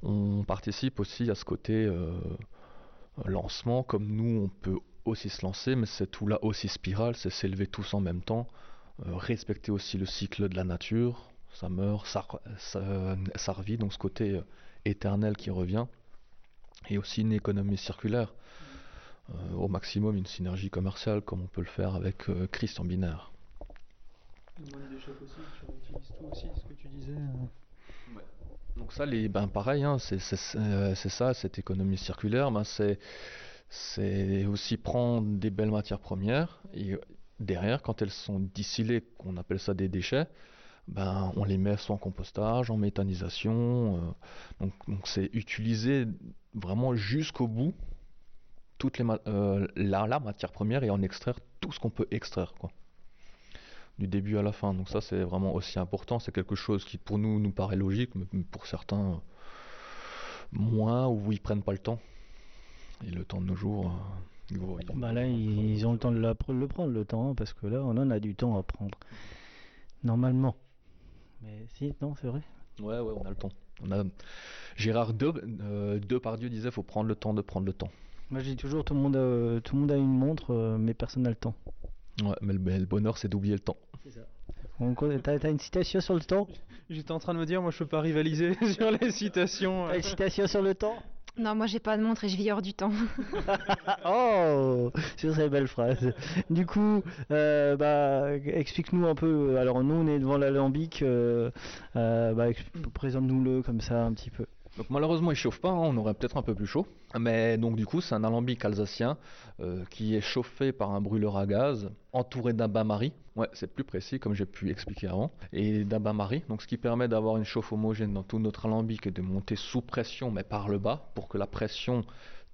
[SPEAKER 8] on participe aussi à ce côté euh, lancement comme nous, on peut aussi se lancer, mais c'est tout là aussi spirale, c'est s'élever tous en même temps, euh, respecter aussi le cycle de la nature, ça meurt, ça, ça, ça revit, donc ce côté euh, éternel qui revient, et aussi une économie circulaire, euh, au maximum une synergie commerciale comme on peut le faire avec euh, Christian Binaire.
[SPEAKER 6] ce que tu disais.
[SPEAKER 8] Donc ça, les, ben pareil, hein, c'est c'est- c'est, euh, c'est ça, cette économie circulaire, ben c'est c'est aussi prendre des belles matières premières et euh, derrière, quand elles sont distillées, qu'on appelle ça des déchets, ben, on les met soit en compostage, en méthanisation. euh, donc c'est utiliser vraiment jusqu'au bout toute les ma- euh, la, la matière première et en extraire tout ce qu'on peut extraire. Quoi. Du début à la fin. Donc ça c'est vraiment aussi important. C'est quelque chose qui pour nous nous paraît logique, mais pour certains euh, moins ou ils prennent pas le temps. Et le temps de nos jours, ils
[SPEAKER 7] Bah là, ils, ils ont le temps de la- le prendre, le temps, hein, parce que là, on en a du temps à prendre. Normalement. Mais si, non, c'est vrai.
[SPEAKER 8] Ouais, ouais, on a le temps. On a... Gérard De... euh, Depardieu disait faut prendre le temps de prendre le temps.
[SPEAKER 7] Moi, je dis toujours, tout le monde a, tout le monde a une montre, euh, mais personne n'a le temps.
[SPEAKER 8] Ouais, mais le, mais le bonheur, c'est d'oublier le temps.
[SPEAKER 7] On connaît- T'as t'as une citation sur le temps?
[SPEAKER 6] J'étais en train de me dire, moi je peux pas rivaliser sur les citations.
[SPEAKER 7] T'as une citation sur le temps?
[SPEAKER 1] Non, moi j'ai pas de montre et je vis hors du temps.
[SPEAKER 7] Oh Sur ces belles phrases. Du coup, euh, bah, explique-nous un peu. Alors, nous, on est devant l'alambic. Euh, euh, bah, présente-nous-le comme ça un petit peu.
[SPEAKER 8] Donc malheureusement, il chauffe pas, hein, on aurait peut-être un peu plus chaud. Mais donc du coup, c'est un alambic alsacien euh, qui est chauffé par un brûleur à gaz, entouré d'un bain-marie. Ouais, c'est plus précis comme j'ai pu expliquer avant. Et d'un bain-marie, donc ce qui permet d'avoir une chauffe homogène dans tout notre alambic et de monter sous pression, mais par le bas, pour que la pression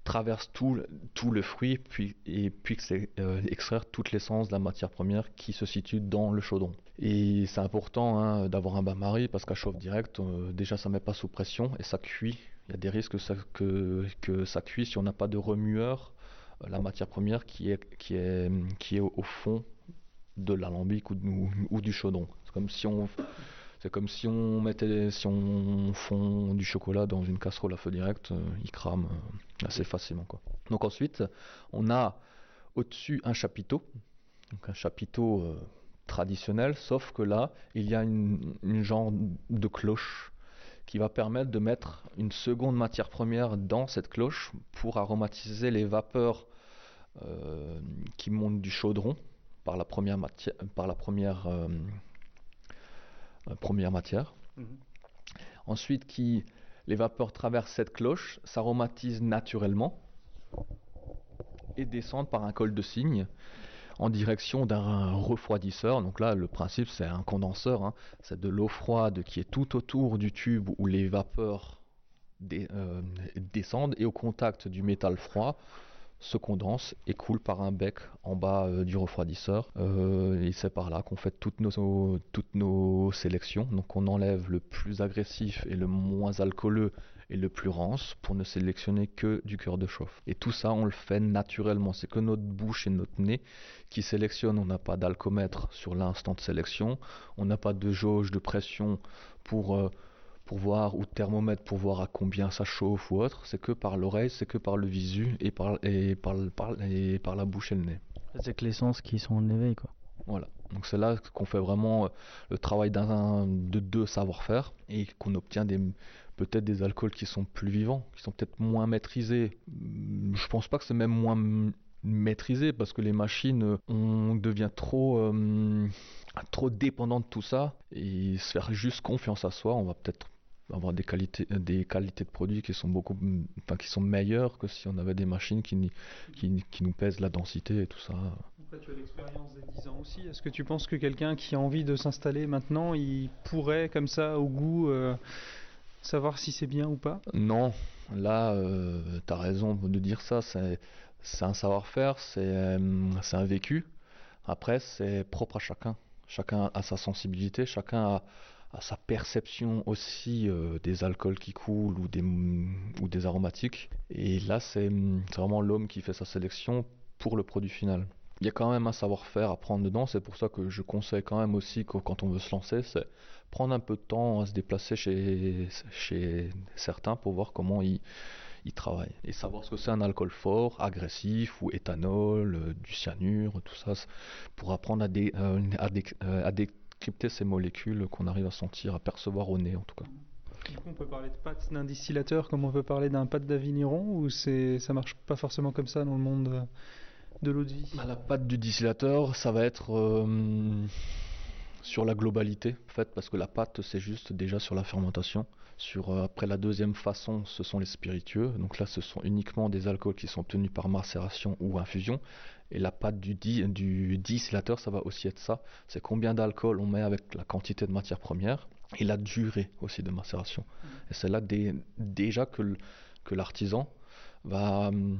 [SPEAKER 8] traverse tout, le- fruit et puisse euh, extraire toute l'essence de la matière première qui se situe dans le chaudron. Et c'est important hein, d'avoir un bain-marie parce qu'à chauffe direct, euh, déjà ça met pas sous pression et ça cuit. Il y a des risques que ça, cuit si on n'a pas de remueur, euh, la matière première qui est, au, fond de l'alambic ou, ou du chaudron. C'est comme si on c'est comme si on mettait si on fond du chocolat dans une casserole à feu direct, euh, il crame euh, assez facilement quoi. Donc ensuite, on a au-dessus un chapiteau, donc un chapiteau euh, traditionnel, sauf que là, il y a une, genre de cloche qui va permettre de mettre une seconde matière première dans cette cloche pour aromatiser les vapeurs qui montent du chaudron par la première matière, par la première, première matière. Ensuite, qui les vapeurs traversent cette cloche, s'aromatisent naturellement et descendent par un col de cygne en direction d'un refroidisseur. Donc là, le principe, c'est un condenseur. hein. C'est de l'eau froide qui est tout autour du tube où les vapeurs euh, descendent et au contact du métal froid se condense et coule par un bec en bas euh, du refroidisseur. Euh, et c'est par là qu'on fait toutes nos, toutes nos sélections. Donc on enlève le plus agressif et le moins alcooleux et le plus rance pour ne sélectionner que du cœur de chauffe. Et tout ça, on le fait naturellement. C'est que notre bouche et notre nez qui sélectionnent. On n'a pas d'alcomètre sur l'instant de sélection. On n'a pas de jauge de pression pour, euh, pour voir, ou de thermomètre pour voir à combien ça chauffe ou autre. C'est que par l'oreille, c'est que par le visu et par, et par, le- par, et par la bouche et le nez.
[SPEAKER 7] C'est que les sens qui sont en éveil, quoi.
[SPEAKER 8] Voilà. Donc c'est là qu'on fait vraiment euh, le travail d'un de deux savoir-faire et qu'on obtient des peut-être des alcools qui sont plus vivants, qui sont peut-être moins maîtrisés. Je pense pas que c'est même moins maîtrisé parce que les machines, euh, on devient trop euh, trop dépendant de tout ça et se faire juste confiance à soi, on va peut-être avoir des qualités des qualités de produits qui sont beaucoup enfin qui sont meilleures que si on avait des machines qui, qui, qui nous pèsent la densité et tout ça.
[SPEAKER 6] Après, tu as l'expérience des 10 ans aussi. Est-ce que tu penses que quelqu'un qui a envie de s'installer maintenant, il pourrait, comme ça, au goût, euh, savoir si c'est bien ou pas?
[SPEAKER 8] Non, là, euh, tu as raison de dire ça. C'est un savoir-faire, c'est euh, c'est un vécu. Après, c'est propre à chacun. Chacun a sa sensibilité, chacun a, a sa perception aussi euh, des alcools qui coulent ou des, aromatiques. Et là, c'est vraiment l'homme qui fait sa sélection pour le produit final. Il y a quand même un savoir-faire à prendre dedans, c'est pour ça que je conseille quand même aussi que quand on veut se lancer, c'est prendre un peu de temps à se déplacer chez, chez certains pour voir comment ils, travaillent et savoir ce que c'est un alcool fort, agressif ou éthanol, euh, du cyanure, tout ça, pour apprendre à, dé- euh, à, à décrypter ces molécules qu'on arrive à sentir, à percevoir au nez en tout cas.
[SPEAKER 6] Du coup, on peut parler de pâte d'un distillateur comme on peut parler d'un pâte d'avigneron ou c'est ça marche pas forcément comme ça dans le monde de l'eau de vie?
[SPEAKER 8] Bah, la pâte du distillateur, ça va être. euh, sur la globalité, en fait, parce que la pâte, c'est juste déjà sur la fermentation. Sur, euh, après la deuxième façon, ce sont les spiritueux. Donc là, ce sont uniquement des alcools qui sont obtenus par macération ou infusion. Et la pâte du, di- du distillateur, ça va aussi être ça. C'est combien d'alcool on met avec la quantité de matière première et la durée aussi de macération. Et c'est là dé- déjà que l'artisan va, hum,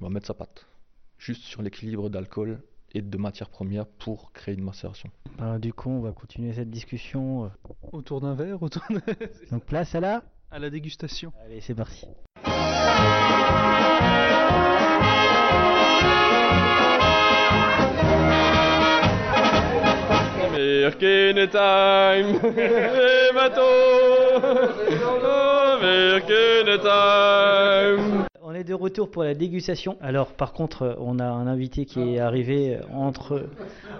[SPEAKER 8] va mettre sa pâte. Juste sur l'équilibre d'alcool et de matière première pour créer une macération.
[SPEAKER 7] Alors, du coup, on va continuer cette discussion. euh.
[SPEAKER 6] Autour d'un verre, autour de-
[SPEAKER 7] Donc, place à la.
[SPEAKER 6] à la dégustation.
[SPEAKER 7] Allez, c'est parti.
[SPEAKER 5] Time, time.
[SPEAKER 7] On est de retour pour la dégustation. Alors, par contre, on a un invité qui est arrivé entre,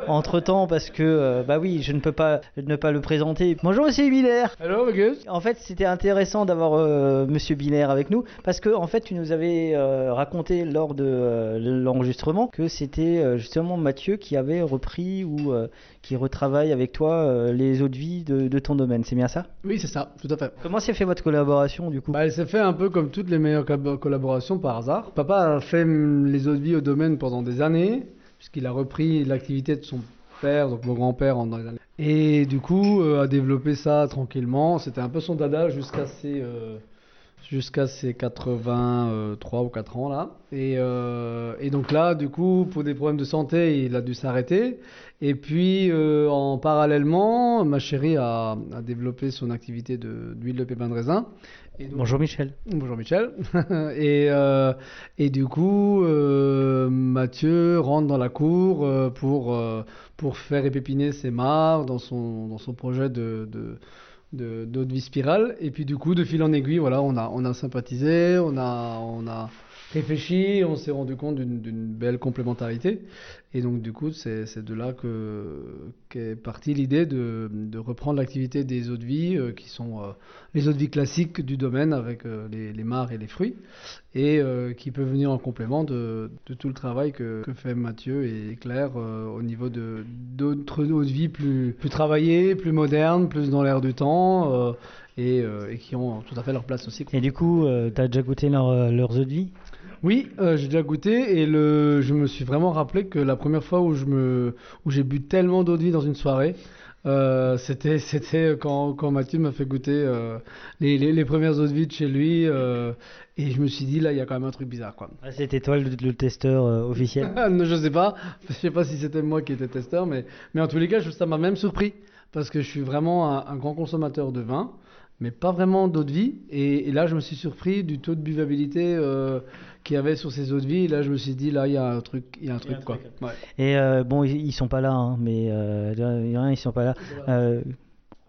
[SPEAKER 7] entre temps parce que, euh, bah oui, je ne peux pas ne pas le présenter. Bonjour, Monsieur Binaire.
[SPEAKER 9] Hello, Gus.
[SPEAKER 7] En fait, c'était intéressant d'avoir euh, Monsieur Binaire avec nous parce que, en fait, tu nous avais euh, raconté lors de euh, l'enregistrement que c'était justement Mathieu qui avait repris ou euh, qui retravaille avec toi euh, les eaux de vie de, de ton domaine. C'est bien ça?
[SPEAKER 9] Oui, c'est ça, tout à fait.
[SPEAKER 7] Comment s'est fait votre collaboration du coup?
[SPEAKER 9] Bah, elle s'est fait un peu comme toutes les meilleures collab- collaborations par hasard. Papa a fait les eaux de vie au domaine pendant des années, puisqu'il a repris l'activité de son père, donc mon grand-père, dans les années. Et du coup, euh, a développé ça tranquillement. C'était un peu son dada jusqu'à ses, euh, jusqu'à ses 83 ou 4 ans là. Et, euh, et donc là, du coup, pour des problèmes de santé, il a dû s'arrêter. Et puis, euh, en parallèlement, ma chérie a, a développé son activité de- d'huile de pépin de raisin. Et donc-
[SPEAKER 7] Bonjour Michel.
[SPEAKER 9] Bonjour Michel. et, euh, et du coup, euh, Mathieu rentre dans la cour pour, pour faire épépiner ses mares dans son, dans son projet de, de, de, d'eau de vie spirale. Et puis du coup, de fil en aiguille, voilà, on a, on a sympathisé, on a, on a réfléchi, on s'est rendu compte d'une, belle complémentarité. Et donc du coup, c'est, de là que, qu'est partie l'idée de, reprendre l'activité des eaux de vie, euh, qui sont euh, les eaux de vie classiques du domaine avec euh, les, mares et les fruits, et qui peut venir en complément de, tout le travail que, fait Mathieu et Claire au niveau d'autres eaux de vie plus, travaillées, plus modernes, plus dans l'air du temps, et, qui ont tout à fait leur place aussi.
[SPEAKER 7] Et du coup, euh, t'as déjà goûté leur, leurs eaux de vie?
[SPEAKER 9] Oui, euh, j'ai déjà goûté et le, je me suis vraiment rappelé que la première fois où je me, où j'ai bu tellement d'eau de vie dans une soirée, euh, c'était, c'était quand, quand Mathieu m'a fait goûter euh, les, les, les premières eaux de vie de chez lui et je me suis dit là il y a quand même un truc bizarre quoi.
[SPEAKER 7] Ah, C'était toi le, le testeur officiel?
[SPEAKER 9] Non, je sais pas, je sais pas si c'était moi qui étais testeur, mais, mais en tous les cas je- ça m'a même surpris parce que je suis vraiment un, un grand consommateur de vin. Mais pas vraiment d'eau de vie. Et, et là, je me suis surpris du taux de buvabilité euh, qu'il y avait sur ces eaux de vie. Et là, je me suis dit, là, il y a un truc, il y a un truc, quoi. Ouais.
[SPEAKER 7] Et euh, bon, ils, ils sont pas là, hein, mais euh, ils sont pas là. Euh,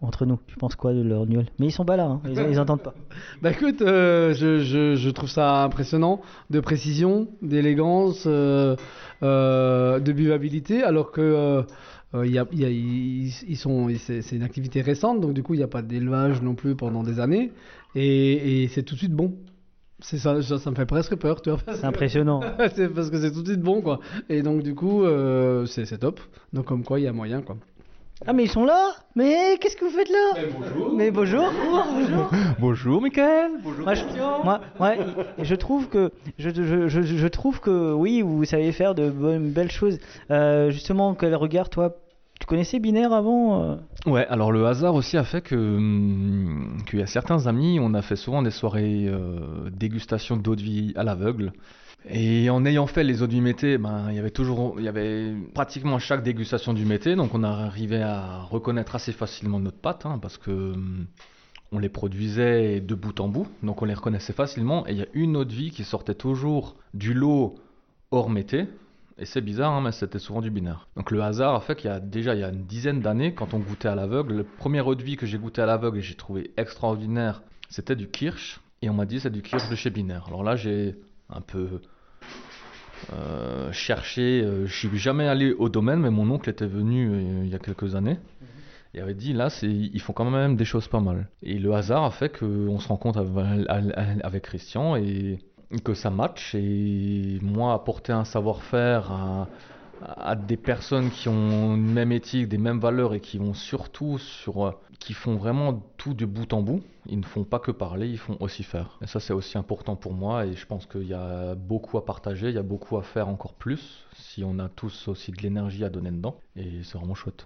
[SPEAKER 7] entre nous, tu penses quoi de leur gueule Mais ils sont pas là, hein, ils, ils entendent pas.
[SPEAKER 9] Bah écoute, euh, je, je, je trouve ça impressionnant de précision, d'élégance, euh, euh, de buvabilité, alors que euh, il y a, y sont, c'est c'est une activité récente, donc du coup il n'y a pas d'élevage non plus pendant des années, et, et c'est tout de suite bon. C'est ça, ça, ça me fait presque peur, tu vois.
[SPEAKER 7] C'est impressionnant.
[SPEAKER 9] c'est parce que c'est tout de suite bon, quoi. Et donc du coup, euh, c'est c'est top. Donc comme quoi il y a moyen, quoi.
[SPEAKER 7] Ah, mais ils sont là Mais qu'est-ce que vous faites là? Mais bonjour Bonjour
[SPEAKER 5] Bonjour, Michael. Bonjour,
[SPEAKER 7] moi, je, moi, il- je trouve que je, je, je, je trouve que oui, vous savez faire de bonnes belles choses. Euh, justement, quel regard, toi, tu connaissais Binaire avant euh
[SPEAKER 8] Ouais, alors le hasard aussi a fait que hum, qu'il y a certains amis, on a fait souvent des soirées euh, dégustation d'eau de vie à l'aveugle. Et en ayant fait les eaux du mété, ben il y avait toujours, il y pratiquement chaque dégustation du mété, donc on arrivait à reconnaître assez facilement notre pâte, hein, parce que hum, on les produisait de bout en bout, donc on les reconnaissait facilement. Et il y a une eau de vie qui sortait toujours du lot hors mété, et c'est bizarre, hein, mais c'était souvent du binaire. Donc le hasard a fait qu'il y a déjà il y a une dizaine d'années, quand on goûtait à l'aveugle, le premier eau de vie que j'ai goûté à l'aveugle et j'ai trouvé extraordinaire, c'était du kirsch. Et on m'a dit c'est du kirsch de chez Binaire. Alors là j'ai un peu euh, cherché, euh, je suis jamais allé au domaine, mais mon oncle était venu euh, il y a quelques années. Il avait dit là, c'est, ils font quand même des choses pas mal. Et le hasard a fait qu'on se rencontre avec, avec Christian et que ça match. Et moi, apporter un savoir-faire, à des personnes qui ont une même éthique, des mêmes valeurs et qui vont surtout sur, euh, qui font vraiment tout de bout en bout. Ils ne font pas que parler, ils font aussi faire. Et ça, c'est aussi important pour moi et je pense qu'il y a beaucoup à partager, il y a beaucoup à faire encore plus si on a tous aussi de l'énergie à donner dedans et c'est vraiment chouette.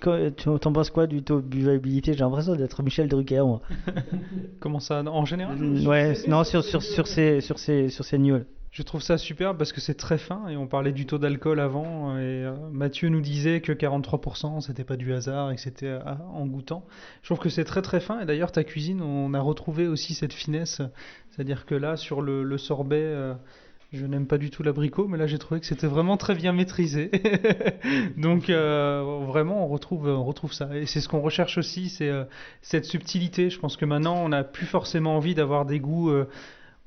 [SPEAKER 7] T'en penses quoi du taux de buvabilité? J'ai l'impression d'être Michel Drucker, moi.
[SPEAKER 6] Comment ça, en général?
[SPEAKER 7] Ouais, non, sur, sur, sur ces, sur ces, sur ces news.
[SPEAKER 6] Je trouve ça superbe parce que c'est très fin et on parlait du taux d'alcool avant et euh, Mathieu nous disait que 43% c'était pas du hasard et que c'était euh, en goûtant. Je trouve que c'est très très fin et d'ailleurs ta cuisine on a retrouvé aussi cette finesse, c'est-à-dire que là sur le, le sorbet euh, je n'aime pas du tout l'abricot mais là j'ai trouvé que c'était vraiment très bien maîtrisé. Donc euh, vraiment on retrouve on retrouve ça et c'est ce qu'on recherche aussi c'est euh, cette subtilité. Je pense que maintenant on n'a plus forcément envie d'avoir des goûts euh,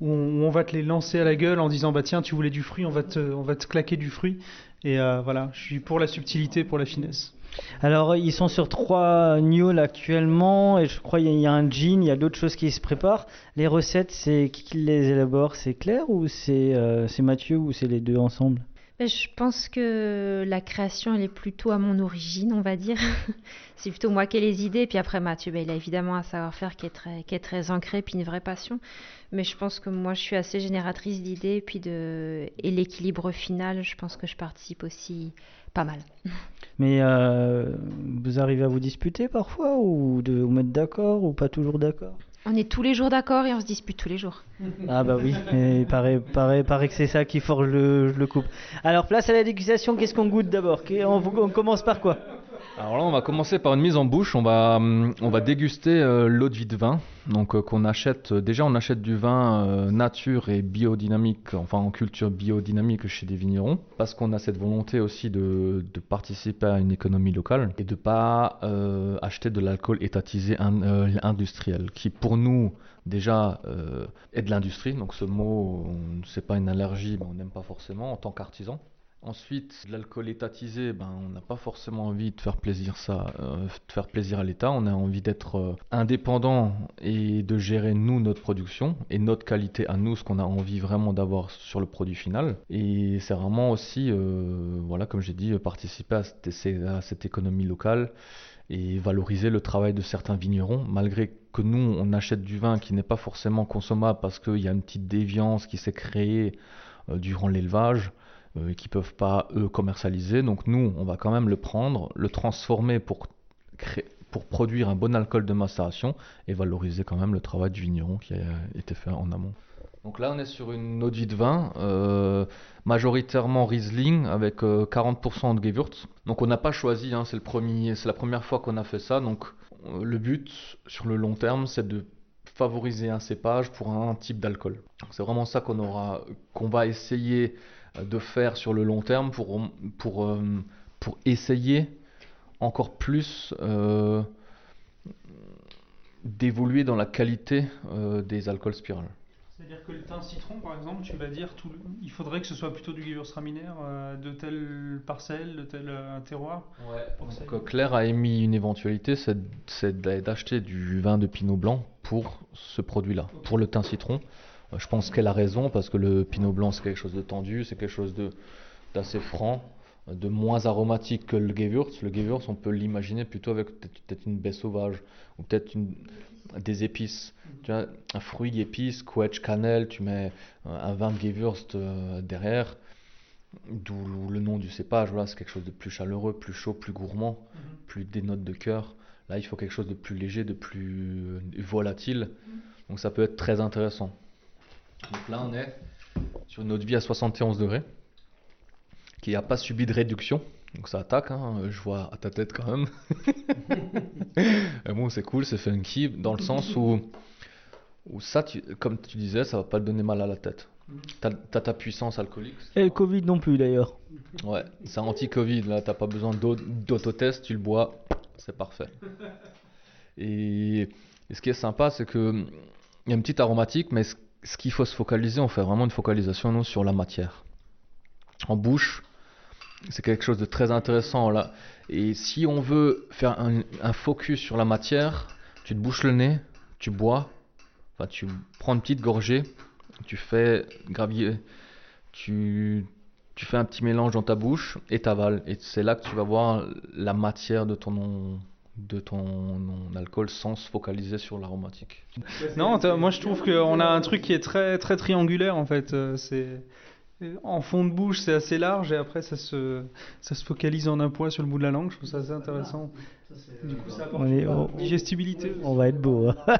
[SPEAKER 6] où on, va te les lancer à la gueule en disant bah tiens tu voulais du fruit on va te on va te claquer du fruit et voilà je suis pour la subtilité pour la finesse
[SPEAKER 7] Alors, ils sont sur trois gnôles actuellement, et je crois qu'il y a- un gin, il y a d'autres choses qui se préparent. Les recettes, c'est qui qui les élabore? C'est Claire ou c'est euh, Mathieu ou c'est les deux ensemble?
[SPEAKER 1] Ben, Je pense que la création, elle est plutôt à mon origine, on va dire. C'est plutôt moi qui ai les idées. Puis après, Mathieu, ben, il a évidemment un savoir-faire qui est très, qui est très ancré, puis une vraie passion. Mais je pense que moi, je suis assez génératrice d'idées. Puis de... Et l'équilibre final, je pense que je participe aussi pas mal.
[SPEAKER 7] Mais euh, vous arrivez à vous disputer parfois ou de vous mettre d'accord ou pas toujours d'accord?
[SPEAKER 1] On est tous les jours d'accord et on se dispute tous les jours.
[SPEAKER 7] Ah bah oui, et il paraît, paraît, paraît que c'est ça qui forge le, le couple. Alors place à la dégustation, qu'est-ce qu'on goûte d'abord? On commence par quoi?
[SPEAKER 8] Alors là, on va commencer par une mise en bouche. On va, hum, on va déguster euh, l'eau de vie de vin. Donc, euh, qu'on achète. euh, déjà, on achète du vin nature et biodynamique, enfin en culture biodynamique chez des vignerons, parce qu'on a cette volonté aussi de, de participer à une économie locale et de pas acheter de l'alcool étatisé in- industriel, qui pour nous déjà est de l'industrie. Donc, ce mot, c'est pas une allergie, mais on n'aime pas forcément en tant qu'artisan. Ensuite, l'alcool étatisé, ben, on n'a pas forcément envie de faire plaisir euh, de à l'État. On a envie d'être euh, indépendant et de gérer nous notre production et notre qualité à nous, ce qu'on a envie vraiment d'avoir sur le produit final. Et c'est vraiment aussi, euh, voilà, comme j'ai dit, participer à cette, économie locale et valoriser le travail de certains vignerons, malgré que nous, on achète du vin qui n'est pas forcément consommable parce qu'il y a une petite déviance qui s'est créée durant l'élevage euh, qui peuvent pas eux commercialiser. Donc nous, on va quand même le prendre, le transformer pour pour produire un bon alcool de macération et valoriser quand même le travail du vigneron qui a été fait en amont. Donc là, on est sur une eau de vin, euh, majoritairement Riesling avec euh, 40% de Gewürz. Donc on n'a pas choisi, hein, c'est la première fois qu'on a fait ça. Donc euh, le but sur le long terme, c'est de favoriser un cépage pour un type d'alcool. C'est vraiment ça qu'on aura, qu'on va essayer euh, de faire sur le long terme pour, pour, euh, pour essayer encore plus euh, d'évoluer dans la qualité euh, des alcools spirales.
[SPEAKER 6] C'est-à-dire que le thym citron, par exemple, tu vas dire, tout le- il faudrait que ce soit plutôt du Gewürztraminer euh, de telle parcelle, de tel euh, terroir. Ça.
[SPEAKER 8] Donc, Claire a émis une éventualité, c'est c'est d'a- d'acheter du vin de Pinot Blanc pour ce produit-là, pour le thym citron. Euh, Je pense qu'elle a raison parce que le Pinot Blanc c'est quelque chose de tendu, c'est quelque chose d'assez franc, de moins aromatique que le Gewürz. Le Gewürz, on peut l'imaginer plutôt avec peut-être une baie sauvage ou peut-être des épices. Tu vois, un fruit épice, quetch, cannelle, tu mets euh, un vin de Gewürz euh, derrière. D'où le nom du cépage, voilà, c'est quelque chose de plus chaleureux, plus chaud, plus gourmand, plus des notes de cœur. Là, il faut quelque chose de plus léger, de plus volatile. Donc ça peut être très intéressant. Donc là, on est sur une eau de vie à 71 degrés, qui n'a pas subi de réduction. Donc ça attaque, hein, je vois à ta tête quand même. Et bon, c'est cool, c'est funky, dans le sens où, où ça, tu- comme tu disais, ça va pas te donner mal à la tête. T'as as ta puissance alcoolique,
[SPEAKER 7] Et le Covid non plus d'ailleurs.
[SPEAKER 8] Ouais, c'est anti-Covid, là, t'as pas besoin d'au- d'autotest, tu le bois, c'est parfait. Et, et ce qui est sympa, c'est que il y a une petite aromatique, mais ce, ce qu'il faut se focaliser, on fait vraiment une focalisation nous, sur la matière. En bouche, c'est quelque chose de très intéressant là. Et si on veut faire un, focus sur la matière, tu te bouches le nez, tu bois, enfin tu prends une petite gorgée, tu fais gravier, tu tu fais un petit mélange dans ta bouche et t'avales. Et c'est là que tu vas voir la matière de ton, de ton alcool sans se focaliser sur l'aromatique.
[SPEAKER 6] Non, moi je trouve qu'on a un truc qui est très, très triangulaire en fait. Euh, C'est en fond de bouche, c'est assez large et après ça se, ça se focalise en un point sur le bout de la langue. Je trouve ça assez intéressant. Du coup, ça apporte
[SPEAKER 7] On est-
[SPEAKER 6] une
[SPEAKER 7] on-
[SPEAKER 6] digestibilité.
[SPEAKER 7] On va être beau. hein.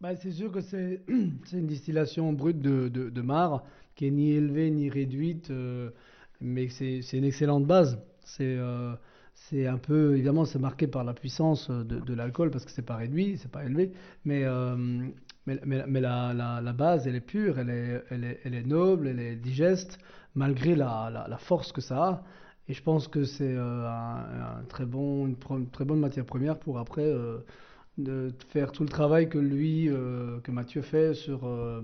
[SPEAKER 9] Bah, c'est sûr que c'est c'est une distillation brute de, de, de marc qui est ni élevée ni réduite, euh, mais c'est c'est une excellente base. C'est euh, c'est un peu, évidemment, c'est marqué par la puissance de, de l'alcool parce que c'est pas réduit, c'est pas élevé, mais, euh, mais, mais, la, la, base, elle est pure, elle est, elle est, elle est noble, elle est digeste, malgré la, la, force que ça a. Et je pense que c'est euh, un, très bon, une, très bonne matière première pour après euh, de faire tout le travail que lui, euh, que Mathieu fait sur, euh,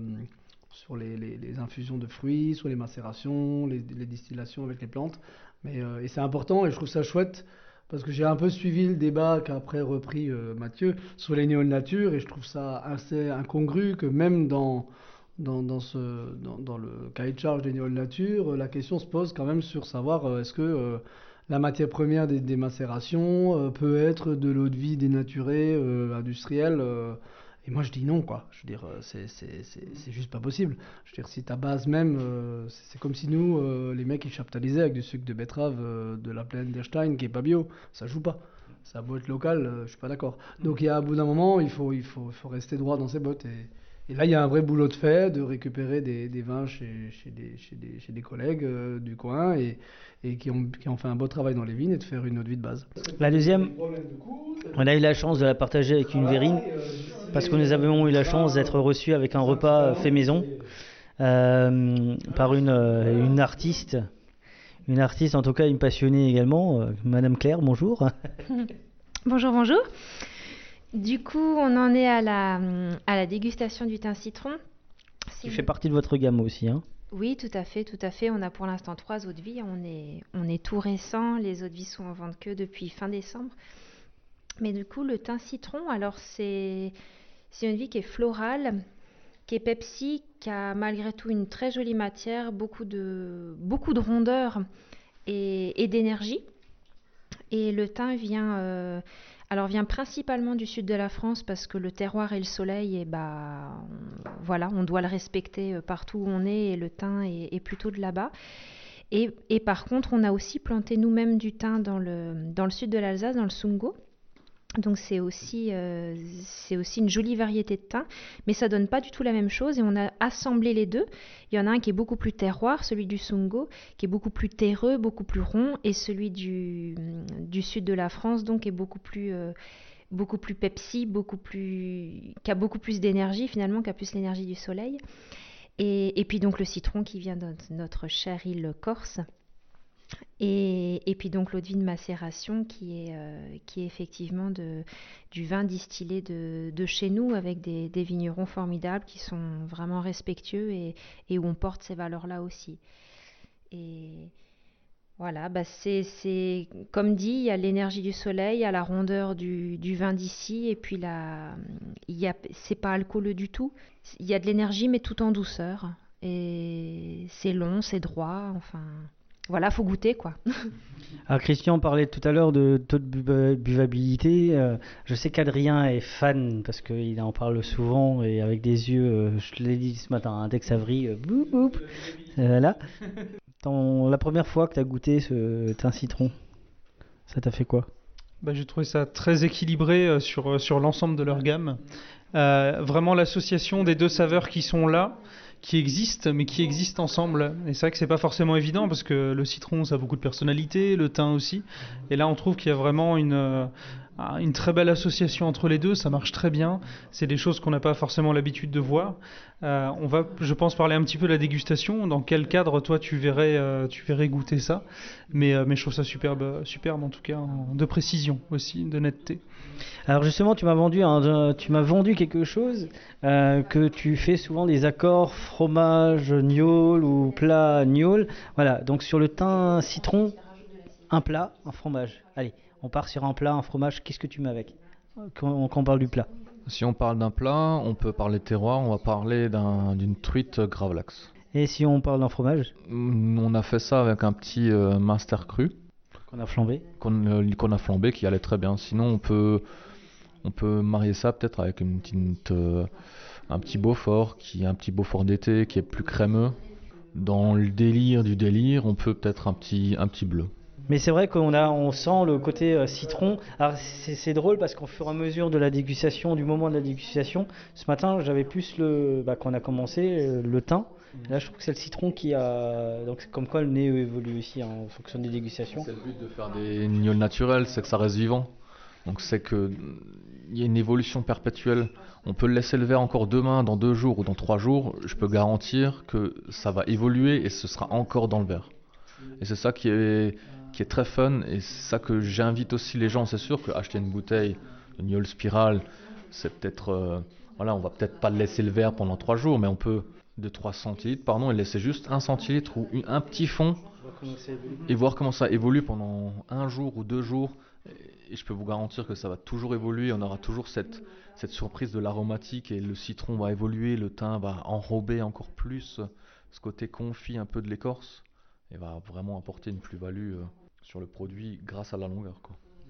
[SPEAKER 9] sur les, les- infusions de fruits, sur les macérations, les distillations avec les plantes. Mais, euh, et c'est important et je trouve ça chouette parce que j'ai un peu suivi le débat qu'a après repris euh, Mathieu sur les néo nature et je trouve ça assez incongru que même dans, dans, dans, le cahier de charge des néo nature, la question se pose quand même sur savoir euh, est-ce que la matière première des, des macérations peut être de l'eau de vie dénaturée, industrielle. Et moi je dis non, quoi. Je veux dire, euh, c'est- c'est c'est- c'est juste pas possible. Je veux dire, si ta base même, euh, c'est comme si nous, euh, les mecs, ils chaptalisaient avec du sucre de betterave euh, de la plaine d'Erstein qui est pas bio. Ça joue pas. Ça a beau être local, euh, je suis pas d'accord. Donc il y a, à bout d'un moment, il faut, il, faut, faut rester droit dans ses bottes. Et, et là, il y a un vrai boulot de fait de récupérer des, des vins chez, chez, des, chez, des, chez des collègues euh, du coin et, et qui, ont, qui ont fait un beau travail dans les vignes et de faire une eau de vie de base.
[SPEAKER 7] La deuxième, on a eu la chance de la partager avec une verrine parce que nous avons eu la chance d'être reçus avec un repas fait maison euh, par une, euh, une artiste. Une artiste, en tout cas une passionnée également, euh, Madame Claire, bonjour.
[SPEAKER 1] Bonjour, bonjour. Du coup, on en est à la, à la dégustation du thym citron.
[SPEAKER 7] Qui fait partie de votre gamme aussi. Hein.
[SPEAKER 1] Oui, tout à fait, tout à fait. On a pour l'instant trois eaux de vie. On est, on est tout récent. Les eaux de vie sont en vente que depuis fin décembre. Mais du coup, le thym citron, alors c'est c'est une vie qui est florale, qui est Pepsi, qui a malgré tout une très jolie matière, beaucoup de, beaucoup de rondeur et, et d'énergie. Et le thym vient, euh, alors vient principalement du sud de la France parce que le terroir et le soleil, et bah, on- voilà, on doit le respecter euh, partout où on est et le thym est, est plutôt de là-bas. Et, et par contre, on a aussi planté nous-mêmes du thym dans le, dans le sud de l'Alsace, dans le Sungo. Donc c'est aussi, euh, c'est aussi une jolie variété de thym, mais ça donne pas du tout la même chose et on a assemblé les deux. Il y en a un qui est beaucoup plus terroir, celui du Sungo, qui est beaucoup plus terreux, beaucoup plus rond, et celui du, sud de la France, donc est beaucoup plus, euh, beaucoup plus Pepsi, beaucoup plus, qui a beaucoup plus d'énergie finalement, qui a plus l'énergie du soleil. Et puis donc le citron qui vient de notre chère île Corse. Et, puis donc l'eau de vie de macération qui est, euh, qui est effectivement du vin distillé de, de chez nous avec des, des vignerons formidables qui sont vraiment respectueux et, et où on porte ces valeurs-là aussi. Et voilà, bah c'est, comme dit, il y a l'énergie du soleil, il y a la rondeur du, du vin d'ici et puis c'est pas alcooleux du tout. Il y a de l'énergie mais tout en douceur. Et c'est long, c'est droit, enfin voilà, faut goûter quoi.
[SPEAKER 7] Alors Christian parlait tout à l'heure de taux de bu- buvabilité. Euh, je sais qu'Adrien est fan parce qu'il en parle souvent et avec des yeux, euh, je l'ai dit ce matin, un Tex Avery, euh, boum, boum, là. Ton- la première fois que tu as goûté ce thym citron, ça t'a fait quoi?
[SPEAKER 6] Bah, j'ai trouvé ça très équilibré euh, sur, euh, sur l'ensemble de leur gamme. Euh, vraiment l'association des deux saveurs qui sont là, qui existent, mais qui existent ensemble. Et c'est vrai que c'est pas forcément évident parce que le citron, ça a beaucoup de personnalité, le thym aussi. Et là, on trouve qu'il y a vraiment une, euh, très belle association entre les deux. Ça marche très bien. C'est des choses qu'on n'a pas forcément l'habitude de voir. Euh, on va, je pense, parler un petit peu de la dégustation. Dans quel cadre, toi, tu verrais, euh, tu verrais goûter ça? Mais, mais je trouve ça superbe, superbe en tout cas, de précision aussi, de netteté.
[SPEAKER 7] Alors justement, tu m'as vendu, un- euh, tu m'as vendu quelque chose euh, que tu fais souvent des accords fromage gnôle ou plat gnôle. Voilà, donc sur le thym citron, un plat, un fromage. Allez, on part sur un plat, un fromage. Qu'est-ce que tu mets avec quand, quand on parle du plat?
[SPEAKER 8] Si on parle d'un plat, on peut parler terroir, on va parler d'un- d'une truite gravlax.
[SPEAKER 7] Et si on parle d'un fromage?
[SPEAKER 8] On a fait ça avec un petit euh, master cru
[SPEAKER 7] qu'on a flambé
[SPEAKER 8] qu'on euh, a flambé qui allait très bien. Sinon, on peut, on peut marier ça peut-être avec une petite, euh, un petit Beaufort, qui est un petit Beaufort d'été, qui est plus crémeux. Dans le délire du délire, on peut peut-être un petit, un petit bleu.
[SPEAKER 7] Mais c'est vrai qu'on a, on sent le côté euh, citron. Alors c'est drôle parce qu'au fur et à mesure de la dégustation, du moment de la dégustation, ce matin j'avais plus le, bah, quand on a commencé, euh, le thym. Là je trouve que c'est le citron qui a, donc comme quoi le nez évolue aussi en fonction des dégustations.
[SPEAKER 8] C'est le but de faire des gnôles naturels, c'est que ça reste vivant. Donc c'est que il y a une évolution perpétuelle. On peut laisser le verre encore demain, dans deux jours ou dans trois jours. Je peux garantir que ça va évoluer et ce sera encore dans le verre. Et c'est ça qui est, qui est très fun et c'est ça que j'invite aussi les gens. C'est sûr qu'acheter une bouteille de gnôle spirale, c'est peut-être, euh, voilà, on va peut-être pas laisser le verre pendant trois jours, mais on peut de 3 centilitres, pardon, et laisser juste un centilitre ou un petit fond et voir comment ça évolue pendant un jour ou deux jours. Et je peux vous garantir que ça va toujours évoluer. On aura toujours cette, cette surprise de l'aromatique et le citron va évoluer, le thym va enrober encore plus ce côté confit un peu de l'écorce et va vraiment apporter une plus-value euh, sur le produit grâce à la longueur.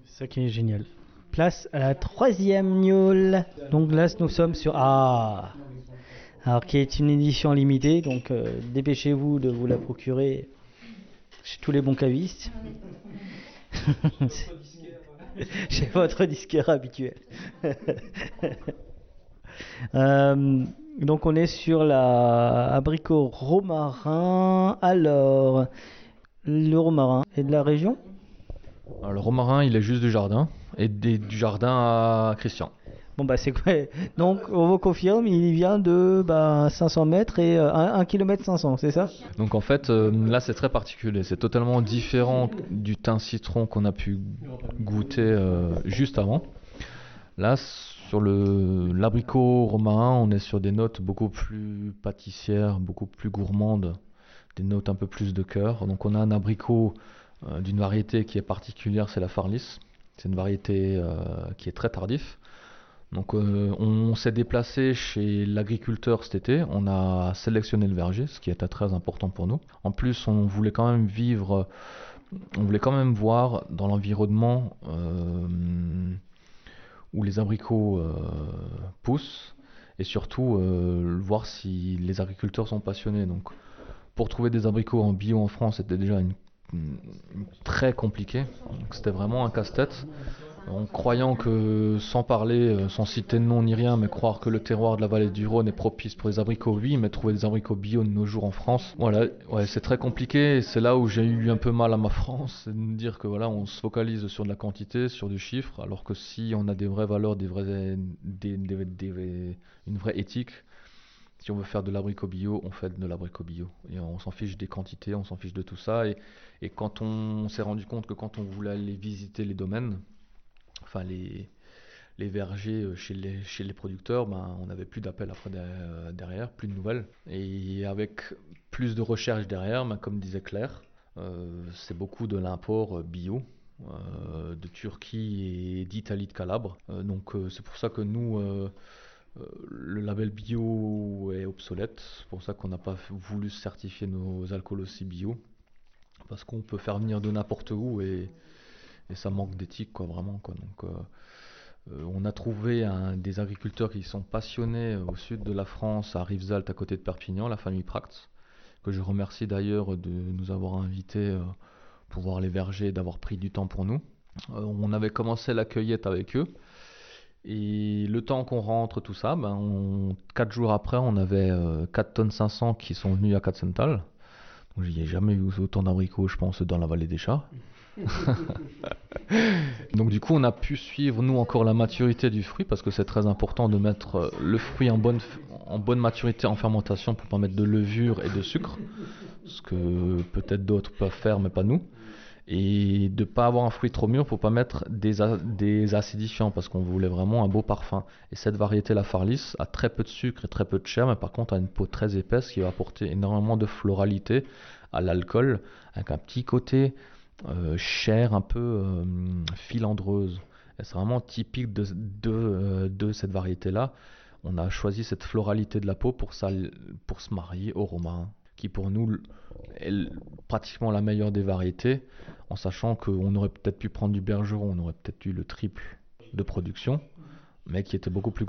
[SPEAKER 7] C'est ça qui est génial. Place à la troisième gnôle. Donc là, nous sommes sur Ah Alors, qui est une édition limitée, donc euh, dépêchez-vous de vous la procurer chez tous les bons cavistes. chez votre disquaire habituel. Euh, donc, on est sur la abricot romarin. Alors, le romarin est de la région?
[SPEAKER 8] Le romarin, il est juste du jardin et des- du jardin à Christian.
[SPEAKER 7] Bah Donc on vous confirme, il vient de bah, 500 mètres et euh, 1 km 500, c'est ça?
[SPEAKER 8] Donc en fait, euh, là c'est très particulier, c'est totalement différent du thym citron qu'on a pu goûter euh, juste avant. Là, sur l'abricot romarin, on est sur des notes beaucoup plus pâtissières, beaucoup plus gourmandes, des notes un peu plus de cœur. Donc on a un abricot euh, d'une variété qui est particulière, c'est la Farlis. C'est une variété qui est très tardif. Donc euh, on s'est déplacé chez l'agriculteur cet été, on a sélectionné le verger, ce qui était très important pour nous. En plus, on voulait quand même vivre, on voulait quand même voir dans l'environnement euh, où les abricots euh, poussent et surtout voir si les agriculteurs sont passionnés. Donc pour trouver des abricots en bio en France, c'était déjà très compliqué. C'était vraiment un casse-tête en croyant que, sans parler, euh, sans citer de nom ni rien, mais croire que le terroir de la vallée du Rhône est propice pour les abricots, oui, mais trouver des abricots bio de nos jours en France, voilà, ouais, c'est très compliqué. C'est là où j'ai eu un peu mal à ma France, c'est de me dire que voilà, on se focalise sur de la quantité, sur du chiffre, alors que si on a des vraies valeurs, des vrais, des, une vraie éthique, si on veut faire de l'abricot bio, on fait de l'abricot bio. Et on s'en fiche des quantités, on s'en fiche de tout ça. Et quand on s'est rendu compte que quand on voulait aller visiter les domaines, enfin les, les vergers euh, chez les, chez les producteurs, ben, on n'avait plus d'appels après der- derrière, plus de nouvelles. Et avec plus de recherches derrière, ben, comme disait Claire, euh, c'est beaucoup de l'import euh, bio. euh, de Turquie et d'Italie de Calabre. Euh, donc euh, c'est pour ça que nous, euh, euh, le label bio est obsolète. C'est pour ça qu'on n'a pas voulu certifier nos alcools aussi bio. Parce qu'on peut faire venir de n'importe où et, et ça manque d'éthique, quoi, vraiment. Donc, euh, euh, on a trouvé des agriculteurs qui sont passionnés au sud de la France, à Rivesaltes, à côté de Perpignan, la famille Pract, que je remercie d'ailleurs de nous avoir invités euh, pour voir les vergers d'avoir pris du temps pour nous. On avait commencé la cueillette avec eux. Et le temps qu'on rentre, tout ça, ben on, 4 jours après, on avait euh, 4 tonnes 500 qui sont venus à Katzenthal. Donc j'y ai jamais eu autant d'abricots, je pense, dans la vallée des chats. Donc du coup, on a pu suivre, nous, encore la maturité du fruit, parce que c'est très important de mettre euh, le fruit en bonne, maturité en fermentation pour pas mettre de levure et de sucre, ce que peut-être d'autres peuvent faire, mais pas nous. Et de pas avoir un fruit trop mûr pour pas mettre des, des acidifiants, parce qu'on voulait vraiment un beau parfum. Et cette variété, la Farlis, a très peu de sucre et très peu de chair, mais par contre a une peau très épaisse qui va apporter énormément de floralité à l'alcool, avec un petit côté euh, chair un peu euh, filandreuse. C'est vraiment typique euh, de cette variété-là. On a choisi cette floralité de la peau pour, se marier au romarin, qui pour nous est pratiquement la meilleure des variétés, en sachant qu'on aurait peut-être pu prendre du bergeron, on aurait peut-être eu le triple de production, mais qui était beaucoup plus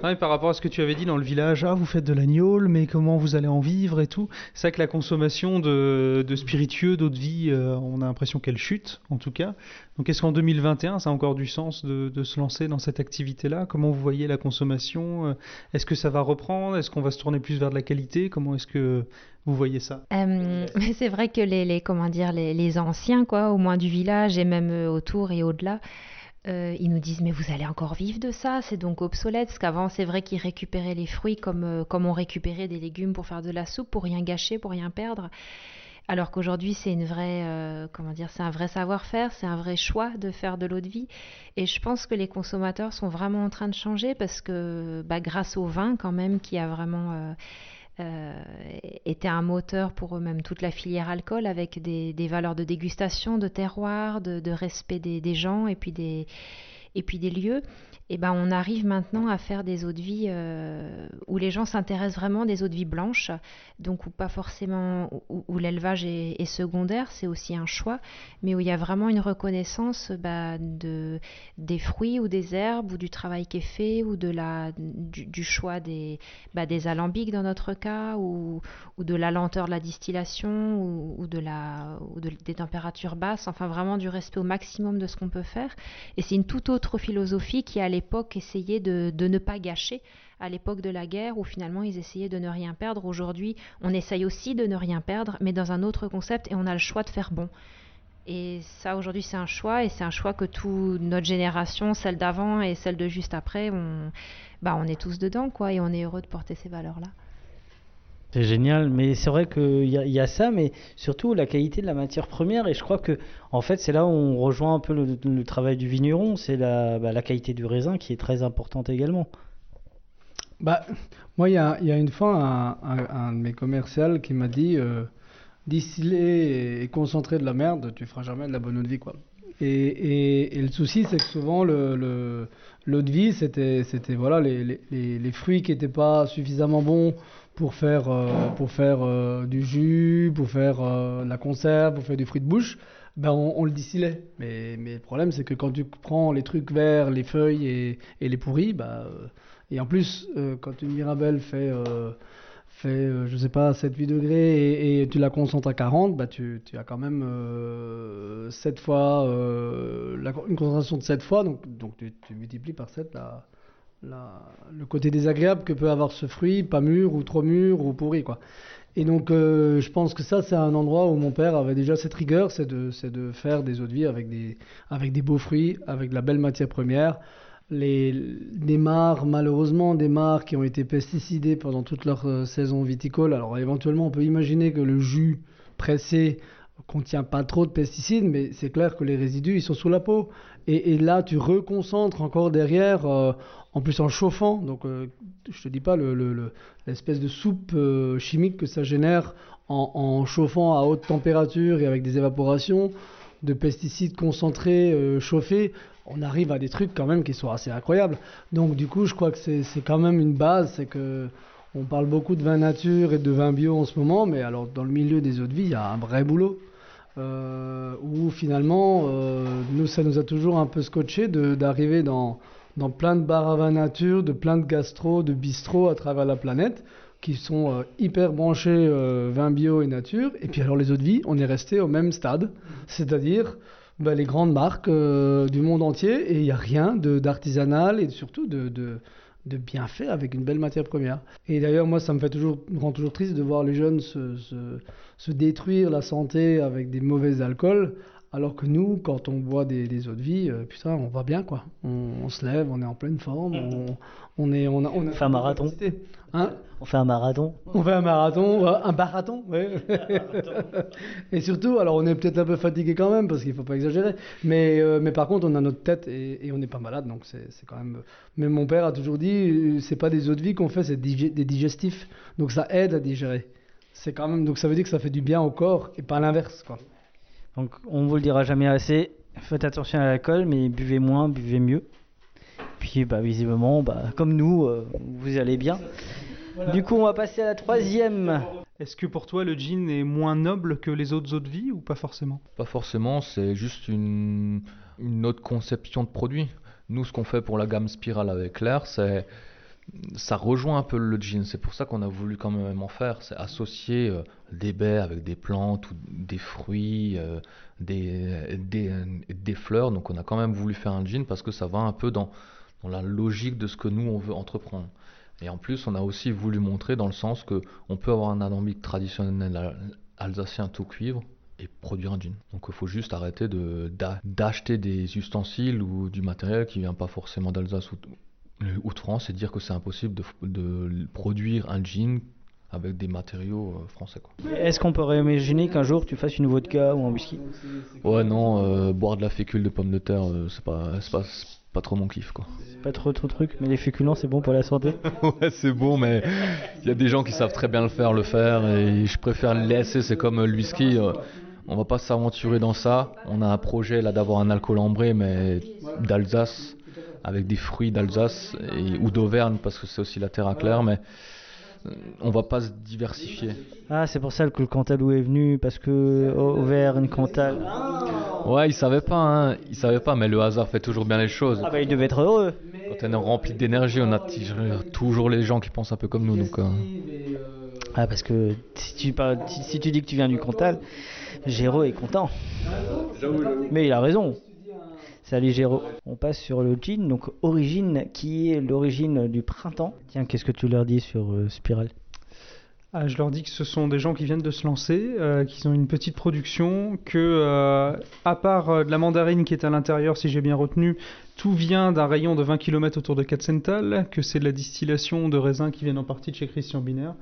[SPEAKER 6] par rapport à ce que tu avais dit dans le village, ah vous faites de l'agneau, mais comment vous allez en vivre et tout. C'est vrai que la consommation de, spiritueux, d'eau de vie, euh, on a l'impression qu'elle chute, en tout cas. Donc est-ce qu'en 2021, ça a encore du sens de, se lancer dans cette activité-là? Comment vous voyez la consommation? Euh, Est-ce que ça va reprendre? Est-ce qu'on va se tourner plus vers de la qualité? Comment est-ce que vous voyez ça?
[SPEAKER 1] Euh, c'est vrai que les, comment dire, les, anciens, quoi, au moins du village et même autour et au-delà, euh, ils nous disent mais vous allez encore vivre de ça, c'est donc obsolète. Parce qu'avant, c'est vrai qu'ils récupéraient les fruits comme, euh, comme on récupérait des légumes pour faire de la soupe, pour rien gâcher, pour rien perdre. Alors qu'aujourd'hui, c'est une vraie, euh, comment dire, c'est un vrai savoir-faire, c'est un vrai choix de faire de l'eau de vie. Et je pense que les consommateurs sont vraiment en train de changer parce que, bah, grâce au vin quand même, qui a vraiment était un moteur pour eux-mêmes toute la filière alcool avec des, valeurs de dégustation, de terroir, de, de respect des, des gens et puis des, et puis des lieux. Et ben on arrive maintenant à faire des eaux de vie euh, où les gens s'intéressent vraiment des eaux de vie blanches, donc où pas forcément où, l'élevage est, secondaire, c'est aussi un choix, mais où il y a vraiment une reconnaissance bah, de des fruits ou des herbes ou du travail qui est fait ou de la du, choix des bah, des alambics dans notre cas ou, ou de la lenteur de la distillation ou, de la ou de- des températures basses, enfin vraiment du respect au maximum de ce qu'on peut faire. Et c'est une toute autre philosophie qui à l'époque essayait de, de ne pas gâcher. À l'époque de la guerre, où finalement ils essayaient de ne rien perdre, aujourd'hui on essaye aussi de ne rien perdre, mais dans un autre concept et on a le choix de faire bon. Et ça aujourd'hui c'est un choix et c'est un choix que toute notre génération, celle d'avant et celle de juste après, on, bah, on est tous dedans quoi et on est heureux de porter ces valeurs-là.
[SPEAKER 7] C'est génial, mais c'est vrai qu'il y, a- ça, mais surtout la qualité de la matière première. Et je crois que, en fait, c'est là où on rejoint un peu le, travail du vigneron, c'est la, bah, la qualité du raisin qui est très importante également.
[SPEAKER 9] Bah, moi, il y a, une fois un, de mes commerciaux qui m'a dit euh, distiller et concentrer de la merde, tu feras jamais de la bonne eau de vie, quoi. Et, le souci, c'est que souvent, le, le- l'eau de vie, c'était, voilà, les fruits qui n'étaient pas suffisamment bons pour faire, euh, pour faire euh, du jus, pour faire euh, de la conserve, pour faire du fruit de bouche. Ben on, le distillait. Mais, mais le problème, c'est que quand tu prends les trucs verts, les feuilles et, et les pourris, euh, et en plus, quand une Mirabelle fait, fait je sais pas, 7-8 degrés et, et tu la concentres à 40, bah, tu, tu as quand même euh, 7 fois, une concentration de 7 fois, donc, donc tu, tu multiplies par 7 la, le côté désagréable que peut avoir ce fruit, pas mûr ou trop mûr ou pourri, quoi. Et donc, euh, je pense que ça, c'est un endroit où mon père avait déjà cette rigueur, c'est de, de faire des eaux de vie avec des, avec des beaux fruits, avec de la belle matière première. Les, des mares, malheureusement, des mares qui ont été pesticidées pendant toute leur euh, saison viticole. Alors, éventuellement, on peut imaginer que le jus pressé contient pas trop de pesticides, mais c'est clair que les résidus, ils sont sous la peau. Et, là, tu reconcentres encore derrière, euh, en plus en chauffant. Donc, euh, je te dis pas le- le- le- l'espèce de soupe euh, chimique que ça génère en, chauffant à haute température et avec des évaporations, de pesticides concentrés, euh, chauffés. On arrive à des trucs quand même qui sont assez incroyables. Donc, du coup, je crois que c'est quand même une base, c'est que on parle beaucoup de vin nature et de vin bio en ce moment, mais alors dans le milieu des eaux de vie, il y a un vrai boulot. Euh, où finalement, euh, nous, ça nous a toujours un peu scotché d'arriver dans, plein de bars à vin nature, de plein de gastro, de bistrots à travers la planète, qui sont euh, hyper branchés euh, vin bio et nature. Et puis alors les eaux de vie, on est resté au même stade, c'est-à-dire bah, les grandes marques du monde entier, et il n'y a rien d'artisanal et surtout de, de bien fait avec une belle matière première. Et d'ailleurs, moi, ça me fait toujours, me rend toujours triste de voir les jeunes se, se, se détruire la santé avec des mauvais alcools, alors que nous, quand on boit des, des eaux de vie, euh, putain, on va bien, quoi. On, on se lève, on est en pleine forme, on, on est, on a, on a
[SPEAKER 7] fait un marathon.
[SPEAKER 9] Hein
[SPEAKER 7] On fait un marathon.
[SPEAKER 9] on fait un marathon, un marathon, ouais. et surtout, alors on est peut-être un peu fatigué quand même, parce qu'il faut pas exagérer, mais, euh, mais par contre on a notre tête et, et on n'est pas malade, donc c'est c'est quand même... Mais mon père a toujours dit, euh, c'est pas des eaux de vie qu'on fait, c'est des digestifs, donc ça aide à digérer. C'est quand même, donc ça veut dire que ça fait du bien au corps, et pas l'inverse, quoi.
[SPEAKER 7] Donc, on vous le dira jamais assez. Faites attention à l'alcool, mais buvez moins, buvez mieux. Puis, bah, visiblement, bah, comme nous, euh, vous allez bien. Du coup, on va passer à la troisième
[SPEAKER 6] Est-ce que pour toi le gin est moins noble que les autres eaux de vie ou pas forcément?
[SPEAKER 8] Pas forcément, c'est juste une, une autre conception de produit. Nous, ce qu'on fait pour la gamme Spiral avec l'air, c'est ça rejoint un peu le gin. C'est pour ça qu'on a voulu quand même en faire. C'est associer euh, des baies avec des plantes ou des fruits, euh, des, des, des fleurs. Donc on a quand même voulu faire un gin parce que ça va un peu dans, dans la logique de ce que nous on veut entreprendre. Et en plus, on a aussi voulu montrer dans le sens que on peut avoir un alambic traditionnel al- alsacien tout cuivre et produire un gin. Donc il faut juste arrêter de d'a- d'acheter des ustensiles ou du matériel qui vient pas forcément d'Alsace ou, ou de France et dire que c'est impossible de, produire un gin avec des matériaux euh, français.
[SPEAKER 7] Est-ce qu'on pourrait imaginer qu'un jour tu fasses une vodka ou un whisky?
[SPEAKER 8] Ouais, non, euh, boire de la fécule de pommes de terre, euh, c'est pas, c'est pas, pas trop mon kiff, quoi.
[SPEAKER 7] C'est pas trop ton truc, mais les féculents c'est bon pour la santé.
[SPEAKER 8] ouais, c'est bon, mais il y a des gens qui savent très bien le faire, le faire, et je préfère le laisser. C'est comme euh, le whisky, euh, on va pas s'aventurer dans ça. On a un projet là d'avoir un alcool ambré, mais d'Alsace, avec des fruits d'Alsace et ou d'Auvergne, parce que c'est aussi la terre à clair, mais on va pas se diversifier.
[SPEAKER 7] Ah, c'est pour ça que le Cantalou est venu, parce que Au- Auvergne, Cantal.
[SPEAKER 8] Ouais, ils savaient pas, hein, ils savaient pas, mais le hasard fait toujours bien les choses.
[SPEAKER 7] Ah bah il devait être heureux.
[SPEAKER 8] Quand on est rempli d'énergie, on attire toujours les gens qui pensent un peu comme nous, donc. euh,
[SPEAKER 7] Ah parce que si tu, parles, si tu dis que tu viens du Cantal, Géraud est content. Mais il a raison. On passe sur le gin, donc origine, qui est l'origine du printemps. Tiens, qu'est-ce que tu leur dis sur euh, Spiral?
[SPEAKER 6] Ah, je leur dis que ce sont des gens qui viennent de se lancer, euh, qu'ils ont une petite production, que euh, à part euh, de la mandarine qui est à l'intérieur, si j'ai bien retenu, tout vient d'un rayon de 20 km autour de Katzenthal, que c'est de la distillation de raisins qui viennent en partie de chez Christian Binaire.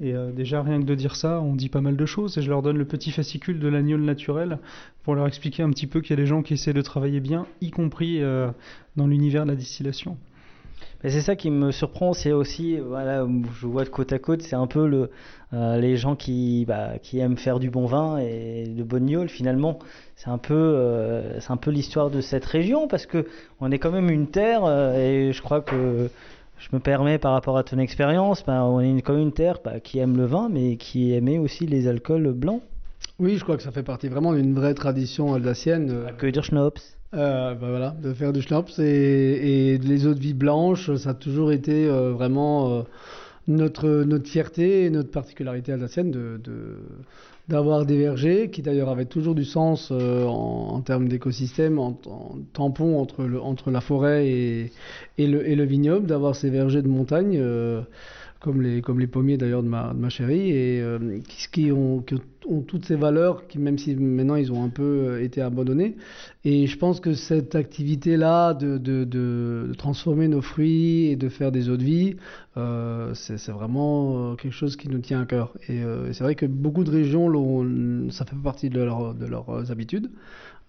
[SPEAKER 6] Et euh, déjà, rien que de dire ça, on dit pas mal de choses. Et je leur donne le petit fascicule de l'agneau naturel pour leur expliquer un petit peu qu'il y a des gens qui essaient de travailler bien, y compris euh, dans l'univers de la distillation.
[SPEAKER 7] C'est ça qui me surprend, c'est aussi, voilà, je vois de côte à côte, c'est un peu euh, les gens qui, bah, qui aiment faire du bon vin et de bonne gnôle finalement. C'est un peu, peu l'histoire de cette région parce que on est quand même une terre et je crois que je me permets par rapport à ton expérience, bah, on est une- terre bah, qui aime le vin mais qui aimait aussi les alcools blancs.
[SPEAKER 9] Oui, je crois que ça fait partie vraiment d'une vraie tradition alsacienne. euh,
[SPEAKER 7] Que dire schnapps.
[SPEAKER 9] euh, bah voilà, de faire du schnapps et, et les eaux de vie blanches, ça a toujours été euh, vraiment euh, notre, notre fierté et notre particularité alsacienne de, de- d'avoir des vergers qui d'ailleurs avaient toujours du sens euh, en, en termes d'écosystème, en, en tampon entre, le, entre la forêt et, et, le, et le vignoble, d'avoir ces vergers de montagne. euh, comme les, comme les pommiers d'ailleurs de ma, de ma chérie, et euh, qui, qui ont, qui ont toutes ces valeurs, qui, même si maintenant ils ont un peu euh, été abandonnés. Et je pense que cette activité-là de, de, de- transformer nos fruits et de faire des eaux de vie, euh, c'est vraiment euh, quelque chose qui nous tient à cœur. Et euh, c'est vrai que beaucoup de régions, ça fait partie de, leur- de leurs habitudes,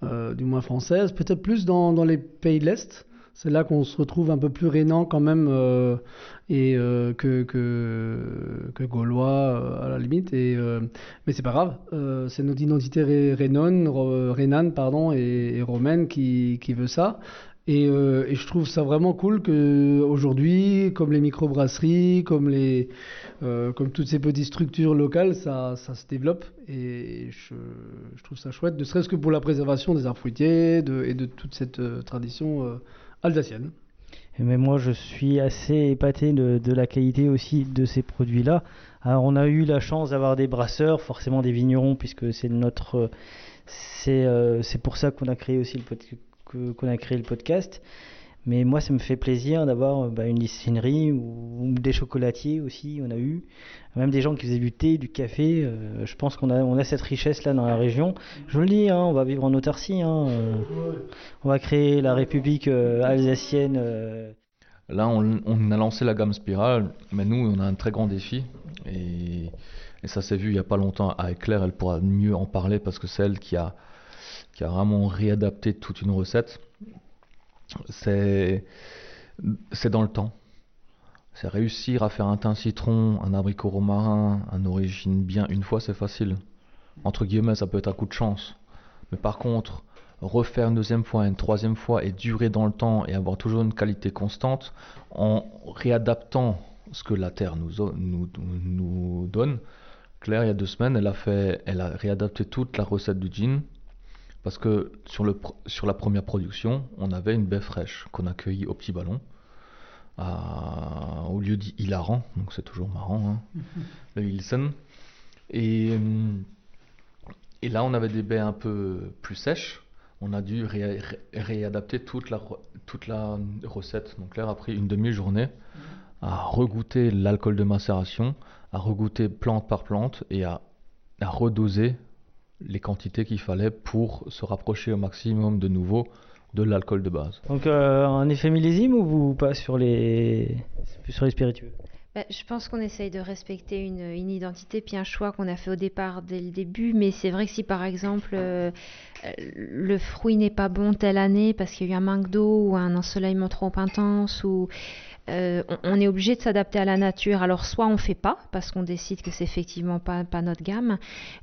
[SPEAKER 9] euh, du moins françaises, peut-être plus dans, dans les pays de l'Est. C'est là qu'on se retrouve un peu plus rénan quand même euh, et euh, que, que, gaulois euh, à la limite. Et, mais c'est pas grave, c'est notre identité ré- et, romaine qui, qui veut ça. Et, et je trouve ça vraiment cool que aujourd'hui, comme les microbrasseries, comme les, comme toutes ces petites structures locales, ça, ça se développe. Et je, trouve ça chouette, ne serait-ce que pour la préservation des arbres fruitiers et de toute cette tradition
[SPEAKER 7] Mais moi, je suis assez épaté de, la qualité aussi de ces produits-là. Alors, on a eu la chance d'avoir des brasseurs, forcément des vignerons, puisque c'est notre, c'est euh, c'est pour ça qu'on a créé aussi le qu'on a créé le podcast. Mais moi, ça me fait plaisir d'avoir euh, bah, une distillerie ou, des chocolatiers aussi. On a eu même des gens qui faisaient du thé, du café. euh, je pense qu'on a, cette richesse-là dans la région. Je le dis, hein, on va vivre en autarcie. hein, euh, on va créer la République alsacienne.
[SPEAKER 8] Là, on, a lancé la gamme Spiral, mais nous, on a un très grand défi. Et, ça s'est vu il n'y a pas longtemps avec Claire, elle pourra mieux en parler parce que c'est elle qui a vraiment réadapté toute une recette. C'est dans le temps. C'est réussir à faire un thym citron, un abricot romarin, un origine bien une fois, c'est facile. Entre guillemets, ça peut être un coup de chance. Mais par contre, refaire une deuxième fois, une troisième fois et durer dans le temps et avoir toujours une qualité constante en réadaptant ce que la terre nous, nous donne, Claire, il y a deux semaines, elle a, fait, elle a réadapté toute la recette du gin. Parce que sur, le, pr- sur la première production, on avait une baie fraîche qu'on a cueillie au petit ballon, à- au lieu dit hilarant, donc c'est toujours marrant, hein, le Hilsen. Et, hum, et là, on avait des baies un peu plus sèches. On a dû ré- ré- réadapter toute la, re- toute la recette. Donc Claire a pris une demi-journée à regoûter l'alcool de macération, à regoûter plante par plante et à, à redoser les quantités qu'il fallait pour se rapprocher au maximum de nouveau de l'alcool de base.
[SPEAKER 7] Donc euh, un effet millésime ou pas sur les, plus sur les spiritueux?
[SPEAKER 1] Bah, je pense qu'on essaye de respecter une, une identité puis un choix qu'on a fait au départ dès le début. Mais c'est vrai que si par exemple euh, euh, le fruit n'est pas bon telle année parce qu'il y a eu un manque d'eau ou un ensoleillement trop intense ou euh, on, est obligé de s'adapter à la nature. Alors soit on fait pas parce qu'on décide que c'est effectivement pas, notre gamme,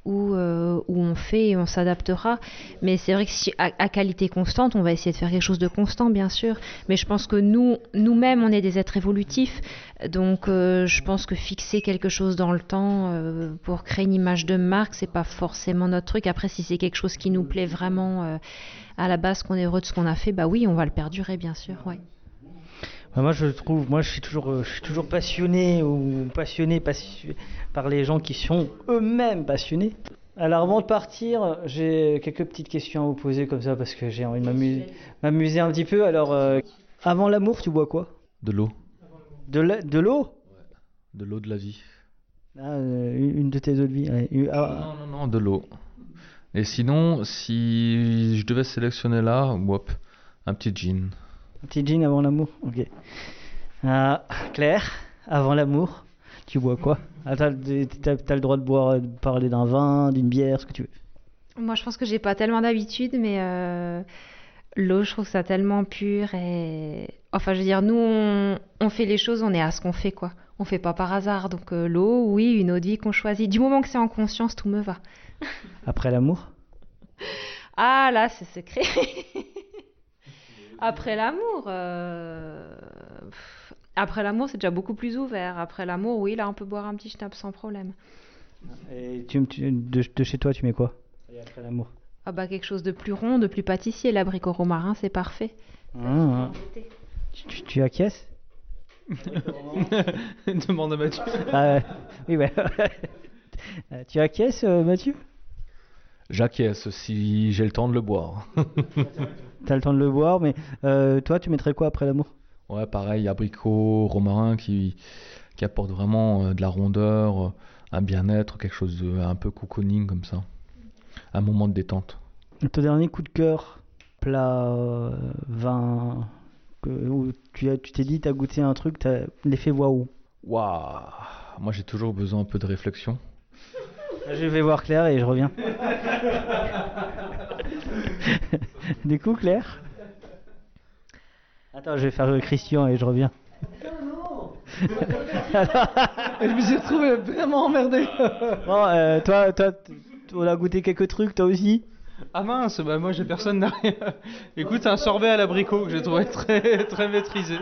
[SPEAKER 1] ou, euh, ou on fait et on s'adaptera. Mais c'est vrai que si à, qualité constante, on va essayer de faire quelque chose de constant, bien sûr. Mais je pense que nous, nous-mêmes, on est des êtres évolutifs. Donc euh, je pense que fixer quelque chose dans le temps pour créer une image de marque, c'est pas forcément notre truc. Après, si c'est quelque chose qui nous plaît vraiment à la base, qu'on est heureux de ce qu'on a fait, bah oui, on va le perdurer, bien sûr.
[SPEAKER 7] Moi je trouve, moi je suis toujours, euh, je suis toujours passionné ou passionné passi- par les gens qui sont eux-mêmes passionnés. Alors avant de partir, j'ai quelques petites questions à vous poser comme ça parce que j'ai envie de m'amu- m'amuser un petit peu. Alors euh, avant l'amour, tu bois quoi?
[SPEAKER 8] De l'eau.
[SPEAKER 7] De l'eau?
[SPEAKER 8] De l'eau de la vie.
[SPEAKER 7] Ah, euh, une de tes eaux de vie. ah,
[SPEAKER 8] Non, non, non, de l'eau. Et sinon, si je devais sélectionner là, un petit gin.
[SPEAKER 7] Petit gin avant l'amour Ok. Ah, Claire, avant l'amour, tu bois quoi? Ah, T'as le droit de boire, de parler d'un vin, d'une bière, ce que tu veux.
[SPEAKER 1] Moi, je pense que j'ai pas tellement d'habitude, mais euh, l'eau, je trouve ça tellement pur et enfin, je veux dire, nous, on, on fait les choses, on est à ce qu'on fait, quoi. On fait pas par hasard, donc euh, l'eau, oui, une eau de vie qu'on choisit. Du moment que c'est en conscience, tout me va.
[SPEAKER 7] Après l'amour?
[SPEAKER 1] Ah là, c'est secret. Après l'amour, euh, après l'amour, c'est déjà beaucoup plus ouvert. Après l'amour, oui, là, on peut boire un petit schnapp sans problème.
[SPEAKER 7] Et tu, tu- de, de chez toi, tu mets quoi? Et après l'amour?
[SPEAKER 1] Ah bah quelque chose de plus rond, de plus pâtissier. L'abricot romarin, c'est parfait.
[SPEAKER 7] Ah, ah. tu, tu, tu acquiesces?
[SPEAKER 6] Demande à Mathieu.
[SPEAKER 7] Ah, ouais. Oui, bah, Euh, tu acquiesces, euh, Mathieu?
[SPEAKER 8] J'acquiesce si j'ai le temps de le boire.
[SPEAKER 7] T'as le temps de le boire, mais euh, toi, tu mettrais quoi après l'amour?
[SPEAKER 8] Ouais, pareil, abricot, romarin qui, qui apporte vraiment euh, de la rondeur, euh, un bien-être, quelque chose de un peu cocooning comme ça. Un moment de détente.
[SPEAKER 7] Ton dernier coup de cœur, plat, euh, vin, que- où tu as- tu t'es dit, t'as goûté un truc, t'as l'effet waouh.
[SPEAKER 8] Waouh Moi j'ai toujours besoin un peu de réflexion.
[SPEAKER 7] Je vais voir Claire et je reviens. du coup, Claire Attends, je vais faire le Christian et je reviens.
[SPEAKER 9] Et je me suis retrouvé vraiment emmerdé.
[SPEAKER 7] Bon, euh, toi, toi, t- on a goûté quelques trucs, toi aussi?
[SPEAKER 6] Ah mince, bah moi j'ai personne derrière. Écoute, un sorbet à l'abricot que j'ai trouvé très, très maîtrisé.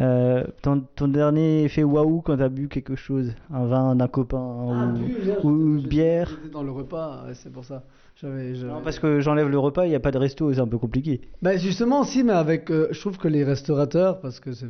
[SPEAKER 7] Euh, ton, ton dernier effet waouh quand t'as bu quelque chose Un vin d'un copain ou, ou une bière
[SPEAKER 9] J'étais dans le repas, c'est pour ça. J'avais, j'avais-
[SPEAKER 7] Non, parce que j'enlève le repas, il n'y a pas de resto, c'est un peu compliqué.
[SPEAKER 9] Bah justement, si, mais avec, euh, je trouve que les restaurateurs, parce que c'est-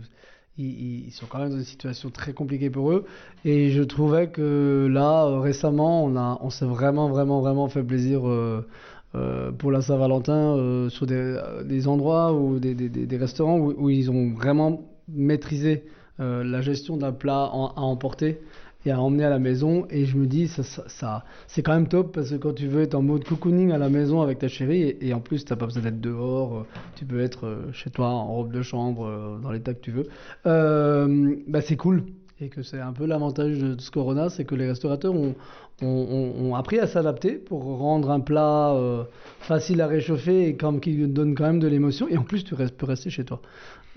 [SPEAKER 9] ils, sont quand même dans une situation très compliquée pour eux, et je trouvais que là, euh, récemment, on on s'est vraiment, vraiment, vraiment fait plaisir euh, euh, pour la Saint-Valentin sur des, endroits ou des, des, restaurants où, ils ont vraiment maîtrisé la gestion d'un plat à emporter et à emmener à la maison. Et je me dis, ça, c'est quand même top parce que quand tu veux être en mode cocooning à la maison avec ta chérie, et, en plus, tu n'as pas besoin d'être dehors, euh, tu peux être euh, chez toi en robe de chambre, euh, dans l'état que tu veux, bah, c'est cool. Et que c'est un peu l'avantage de, ce Corona, c'est que les restaurateurs ont, appris à s'adapter pour rendre un plat facile à réchauffer et comme qui donne quand même de l'émotion. Et en plus, tu restes, peux rester chez toi.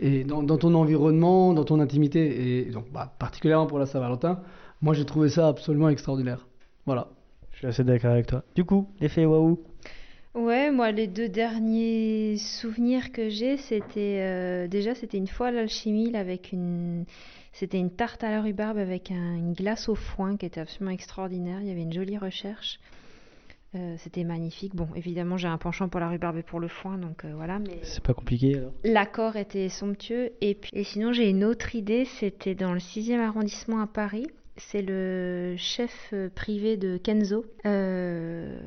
[SPEAKER 9] Et dans, dans ton environnement, dans ton intimité, et donc bah, particulièrement pour la Saint-Valentin, moi j'ai trouvé ça absolument extraordinaire. Voilà.
[SPEAKER 7] Je suis assez d'accord avec toi. Du coup, l'effet waouh
[SPEAKER 1] Ouais, moi, les deux derniers souvenirs que j'ai, c'était euh, déjà, c'était une fois l'alchimie avec une. C'était une tarte à la rhubarbe avec un- une glace au foin qui était absolument extraordinaire. Il y avait une jolie recherche. Euh, C'était magnifique. Bon, évidemment, j'ai un penchant pour la rhubarbe et pour le foin, donc euh, voilà. Mais
[SPEAKER 7] C'est pas compliqué alors
[SPEAKER 1] l'accord était somptueux. Et, puis, et sinon, j'ai une autre idée. C'était dans le 6e arrondissement à Paris. C'est le chef euh, privé de Kenzo. Euh,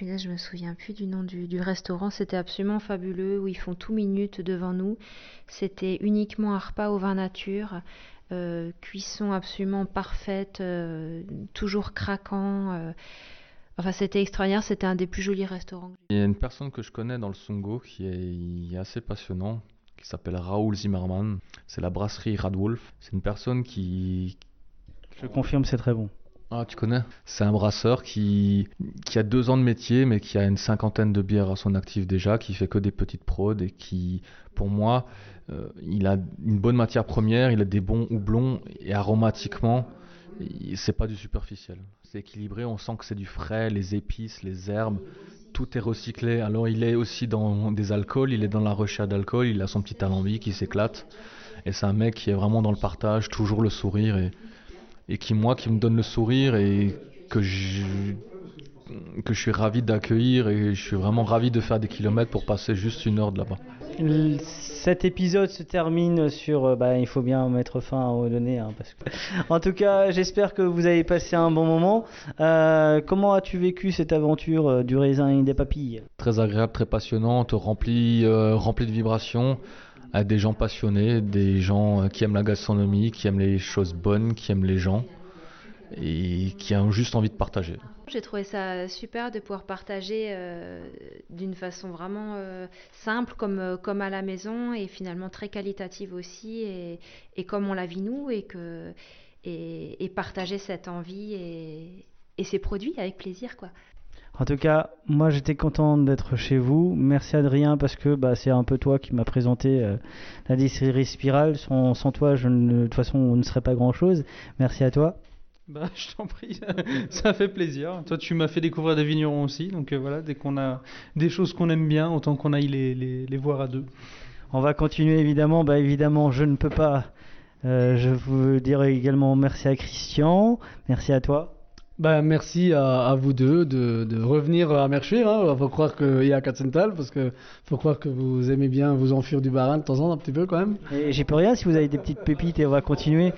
[SPEAKER 1] là, je me souviens plus du nom du, restaurant. C'était absolument fabuleux, où ils font tout minute devant nous. C'était uniquement un repas au vin nature. euh, cuisson absolument parfaite, euh, toujours craquant. Enfin, c'était extraordinaire. C'était un des plus jolis restaurants.
[SPEAKER 8] Il y a une personne que je connais dans le Songo qui est, qui est assez passionnant, qui s'appelle Raoul Zimmerman. C'est la brasserie Radwolf. C'est une personne qui.
[SPEAKER 7] Je confirme, c'est très bon.
[SPEAKER 8] Ah, tu connais? C'est un brasseur qui, qui a deux ans de métier, mais qui a une cinquantaine de bières à son actif déjà, qui fait que des petites prods et qui, pour moi, euh, il a une bonne matière première, il a des bons houblons et aromatiquement, c'est pas du superficiel. C'est équilibré, on sent que c'est du frais, les épices, les herbes, tout est recyclé. Alors il est aussi dans des alcools, il est dans la recherche d'alcool, il a son petit alambic, il s'éclate. Et c'est un mec qui est vraiment dans le partage, toujours le sourire et, et qui moi qui me donne le sourire et que je, que je suis ravi d'accueillir et je suis vraiment ravi de faire des kilomètres pour passer juste une heure de là-bas.
[SPEAKER 7] Cet épisode se termine sur. euh, bah, il faut bien mettre fin aux données. hein, parce que... En tout cas, j'espère que vous avez passé un bon moment. Euh, comment as-tu vécu cette aventure euh, du raisin et des papilles?
[SPEAKER 8] Très agréable, très passionnante, rempli, euh, rempli de vibrations, avec des gens passionnés, des gens euh, qui aiment la gastronomie, qui aiment les choses bonnes, qui aiment les gens et qui ont juste envie de partager.
[SPEAKER 1] J'ai trouvé ça super de pouvoir partager euh, d'une façon vraiment euh, simple, comme, comme à la maison, et finalement très qualitative aussi, et, comme on la vit nous, et, que, et partager cette envie et, et ces produits avec plaisir. quoi.
[SPEAKER 7] En tout cas, moi j'étais content d'être chez vous. Merci Adrien parce que bah, c'est un peu toi qui m'a présenté euh, la distillerie Spirale. Sans, sans toi, je ne, de toute façon, on ne serait pas grand chose. Merci à toi.
[SPEAKER 6] Bah, je t'en prie, ça fait plaisir. Toi, tu m'as fait découvrir des vignerons aussi, donc euh, voilà, dès qu'on a des choses qu'on aime bien, autant qu'on aille les, les, les voir à deux.
[SPEAKER 7] On va continuer évidemment. Bah, évidemment, je ne peux pas. euh, je veux dire également merci à Christian. Merci à toi.
[SPEAKER 9] Bah, merci à, vous deux de, revenir à Merchuir. Hein. Faut croire qu'il y a parce que faut croire que vous aimez bien vous enfuir du barin de temps en temps un petit peu quand même.
[SPEAKER 7] J'y peux rien si vous avez des petites pépites et on va continuer.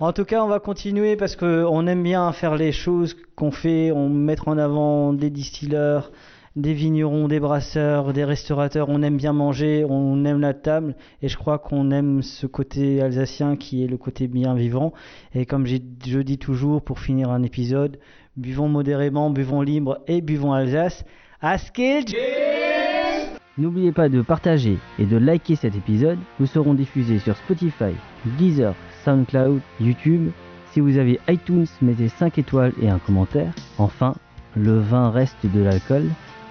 [SPEAKER 7] En tout cas, on va continuer parce qu'on aime bien faire les choses qu'on fait, on mettre en avant des distilleurs, des vignerons, des brasseurs, des restaurateurs. On aime bien manger, on aime la table et je crois qu'on aime ce côté alsacien qui est le côté bien vivant. Et comme je dis toujours pour finir un épisode, buvons modérément, buvons libre et buvons Alsace. Askild
[SPEAKER 2] N'oubliez pas de partager et de liker cet épisode. Nous serons diffusés sur Spotify, Deezer, SoundCloud, YouTube. Si vous avez iTunes, mettez 5 étoiles et un commentaire. Enfin, le vin reste de l'alcool.